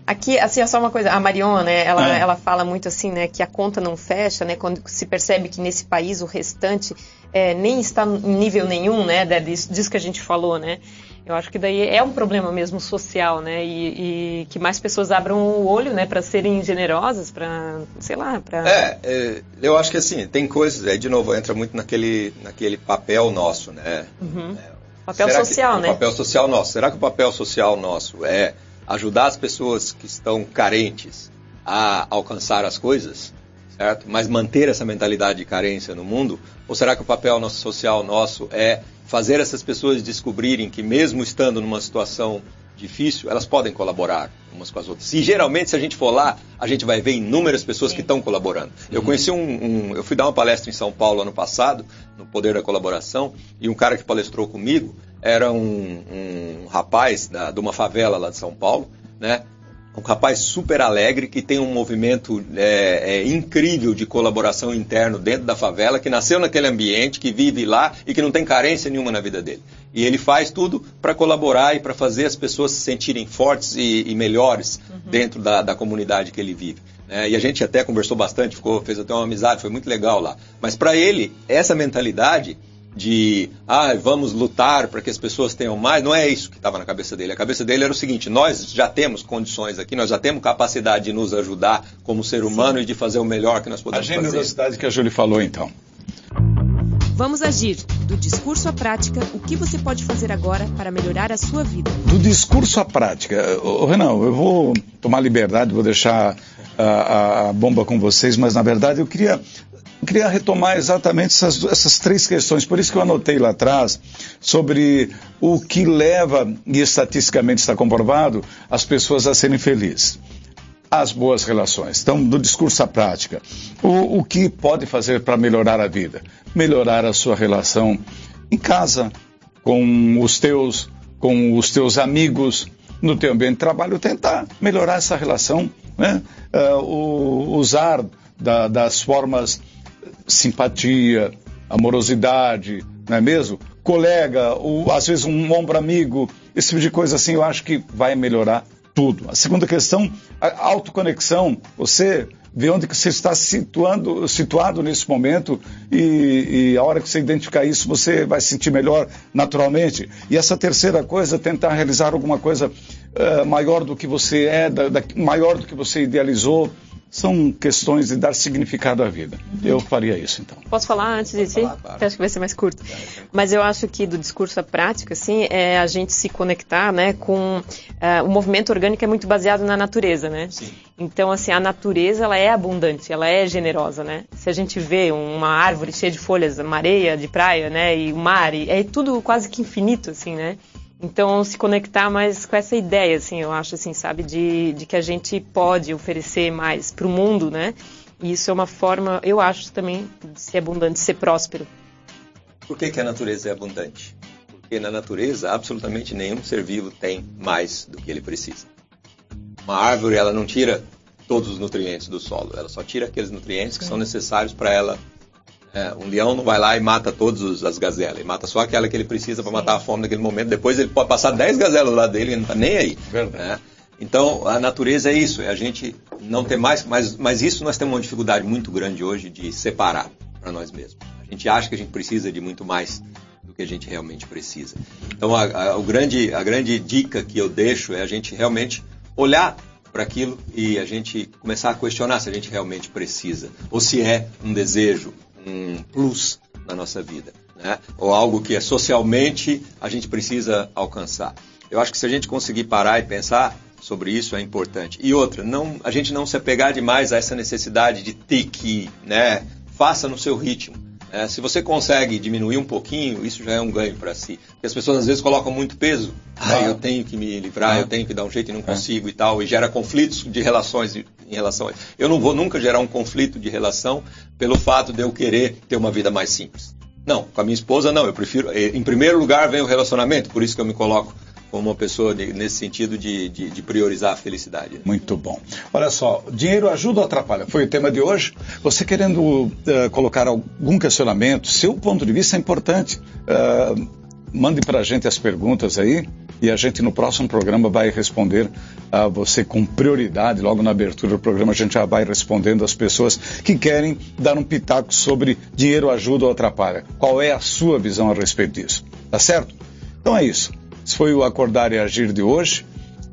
Aqui, assim, é só uma coisa, a Marion, né, ela, É. ela fala muito assim, né, que a conta não fecha, né, quando se percebe que nesse país o restante é, nem está em nível nenhum, né, disso, disso que a gente falou, né. Eu acho que daí é um problema mesmo social, né, e, e que mais pessoas abram o olho, né, para serem generosas, para, sei lá, para... É, é, eu acho que assim, tem coisas, aí de novo entra muito naquele, naquele papel nosso, né? Uhum. É, Papel será que- social, o né? papel social nosso. Será que o papel social nosso é ajudar as pessoas que estão carentes a alcançar as coisas, certo? Mas manter essa mentalidade de carência no mundo? Ou será que o papel nosso social nosso é fazer essas pessoas descobrirem que mesmo estando numa situação difícil, elas podem colaborar umas com as outras. E geralmente, se a gente for lá, a gente vai ver inúmeras pessoas Sim. que estão colaborando. Uhum. Eu conheci um, um, Eu fui dar uma palestra em São Paulo ano passado, no Poder da Colaboração, e um cara que palestrou comigo era um, um rapaz da, de uma favela lá de São Paulo, né? Um rapaz super alegre que tem um movimento é, é, incrível de colaboração interno dentro da favela, que nasceu naquele ambiente, que vive lá e que não tem carência nenhuma na vida dele. E ele faz tudo para colaborar e para fazer as pessoas se sentirem fortes e, e melhores uhum. dentro da, da, comunidade que ele vive. É, e a gente até conversou bastante, ficou, fez até uma amizade, foi muito legal lá. Mas para ele, essa mentalidade de ah, vamos lutar para que as pessoas tenham mais, não é isso que estava na cabeça dele. A cabeça dele era o seguinte: nós já temos condições aqui, nós já temos capacidade de nos ajudar como ser humano Sim. e de fazer o melhor que nós podemos fazer. A generosidade que a Júlia falou então. Vamos agir. Do discurso à prática, o que você pode fazer agora para melhorar a sua vida? Do discurso à prática. Ô, Renan, eu vou tomar liberdade, vou deixar a, a, bomba com vocês, mas na verdade eu queria eu queria retomar exatamente essas, essas três questões, por isso que eu anotei lá atrás sobre o que leva, e estatisticamente está comprovado, as pessoas a serem felizes. As boas relações. Então, do discurso à prática. O, o que pode fazer para melhorar a vida? Melhorar a sua relação em casa, com os teus, com os teus amigos, no teu ambiente de trabalho, tentar melhorar essa relação, né? Uh, o, usar da, das formas simpatia, amorosidade, não é mesmo? Colega, ou, às vezes um ombro amigo, esse tipo de coisa assim, eu acho que vai melhorar tudo. A segunda questão, a autoconexão. Você vê onde que você está situando, situado nesse momento e, e, a hora que você identificar isso, você vai se sentir melhor naturalmente. E essa terceira coisa, tentar realizar alguma coisa uh, maior do que você é, da, da, maior do que você idealizou são questões de dar significado à vida. Eu faria isso, então. Posso falar antes de ti? Claro. acho que vai ser mais curto. Mas eu acho que do discurso à prática, assim, é a gente se conectar, né, com uh, o movimento orgânico é muito baseado na natureza, né? Sim. Então, assim, a natureza ela é abundante, ela é generosa, né? Se a gente vê uma árvore cheia de folhas, uma areia de praia, né, e o mar, e é tudo quase que infinito, assim, né? Então, se conectar mais com essa ideia, assim, eu acho, assim, sabe, de, de que a gente pode oferecer mais para o mundo, né? E isso é uma forma, eu acho também, de ser abundante, de ser próspero. Por que, que a natureza é abundante? Porque na natureza, absolutamente nenhum ser vivo tem mais do que ele precisa. Uma árvore, ela não tira todos os nutrientes do solo, ela só tira aqueles nutrientes que são necessários para ela é, um leão não vai lá e mata todas as gazelas, ele mata só aquela que ele precisa para matar a fome naquele momento. Depois ele pode passar 10 gazelas do lado dele e não está nem aí. Né? Então, a natureza é isso, é a gente não ter mais, mas, mas isso nós temos uma dificuldade muito grande hoje de separar para nós mesmos. A gente acha que a gente precisa de muito mais do que a gente realmente precisa. Então, a, a, o grande, a grande dica que eu deixo é a gente realmente olhar para aquilo e a gente começar a questionar se a gente realmente precisa, ou se é um desejo, um plus na nossa vida, né? ou algo que é socialmente a gente precisa alcançar. Eu acho que se a gente conseguir parar e pensar sobre isso é importante. E outra, não, a gente não se apegar demais a essa necessidade de ter que, né? Faça no seu ritmo. É, se você consegue diminuir um pouquinho, isso já é um ganho para si. Porque as pessoas às vezes colocam muito peso. Ah, eu tenho que me livrar, eu tenho que dar um jeito e não é. consigo e tal. E gera conflitos de relações em relação a isso. Eu não vou nunca gerar um conflito de relação pelo fato de eu querer ter uma vida mais simples. Não, com a minha esposa não. Eu prefiro. Eh, em primeiro lugar vem o relacionamento, por isso que eu me coloco como uma pessoa de, nesse sentido de, de, de, priorizar a felicidade. Muito bom. Olha só, dinheiro ajuda ou atrapalha? Foi o tema de hoje. Você querendo uh, colocar algum questionamento, seu ponto de vista é importante. Uh, mande para a gente as perguntas aí e a gente no próximo programa vai responder a você com prioridade. Logo na abertura do programa a gente já vai respondendo as pessoas que querem dar um pitaco sobre dinheiro ajuda ou atrapalha. Qual é a sua visão a respeito disso? Tá certo? Então é isso. Esse foi o Acordar e Agir de hoje.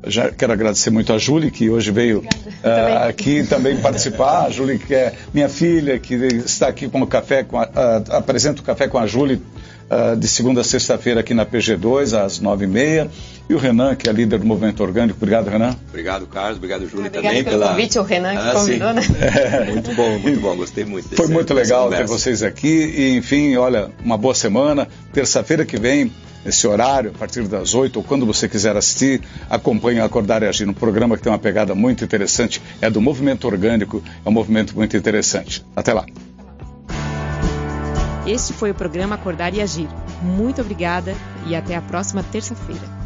Já quero agradecer muito a Júlia, que hoje veio uh, aqui também participar. A Júlia, que é minha filha, que está aqui com o café, com a, uh, apresenta o café com a Júlia ah, de segunda a sexta-feira aqui na PG2, às nove e meia. E o Renan, que é líder do Movimento Orgânico. Obrigado, Renan. Obrigado, Carlos. Obrigado, Júlio, Obrigado também. Obrigado pelo pela... convite, o Renan que ah, convidou, sim. né? [LAUGHS] É. Muito bom, muito bom. Gostei muito desse, Foi muito legal ter vocês aqui. E, enfim, olha, uma boa semana. Terça-feira que vem, esse horário, a partir das oito ou quando você quiser assistir, acompanhe Acordar e Agir, um programa que tem uma pegada muito interessante, é do movimento orgânico, é um movimento muito interessante. Até lá. Este foi o programa Acordar e Agir. Muito obrigada e até a próxima terça-feira.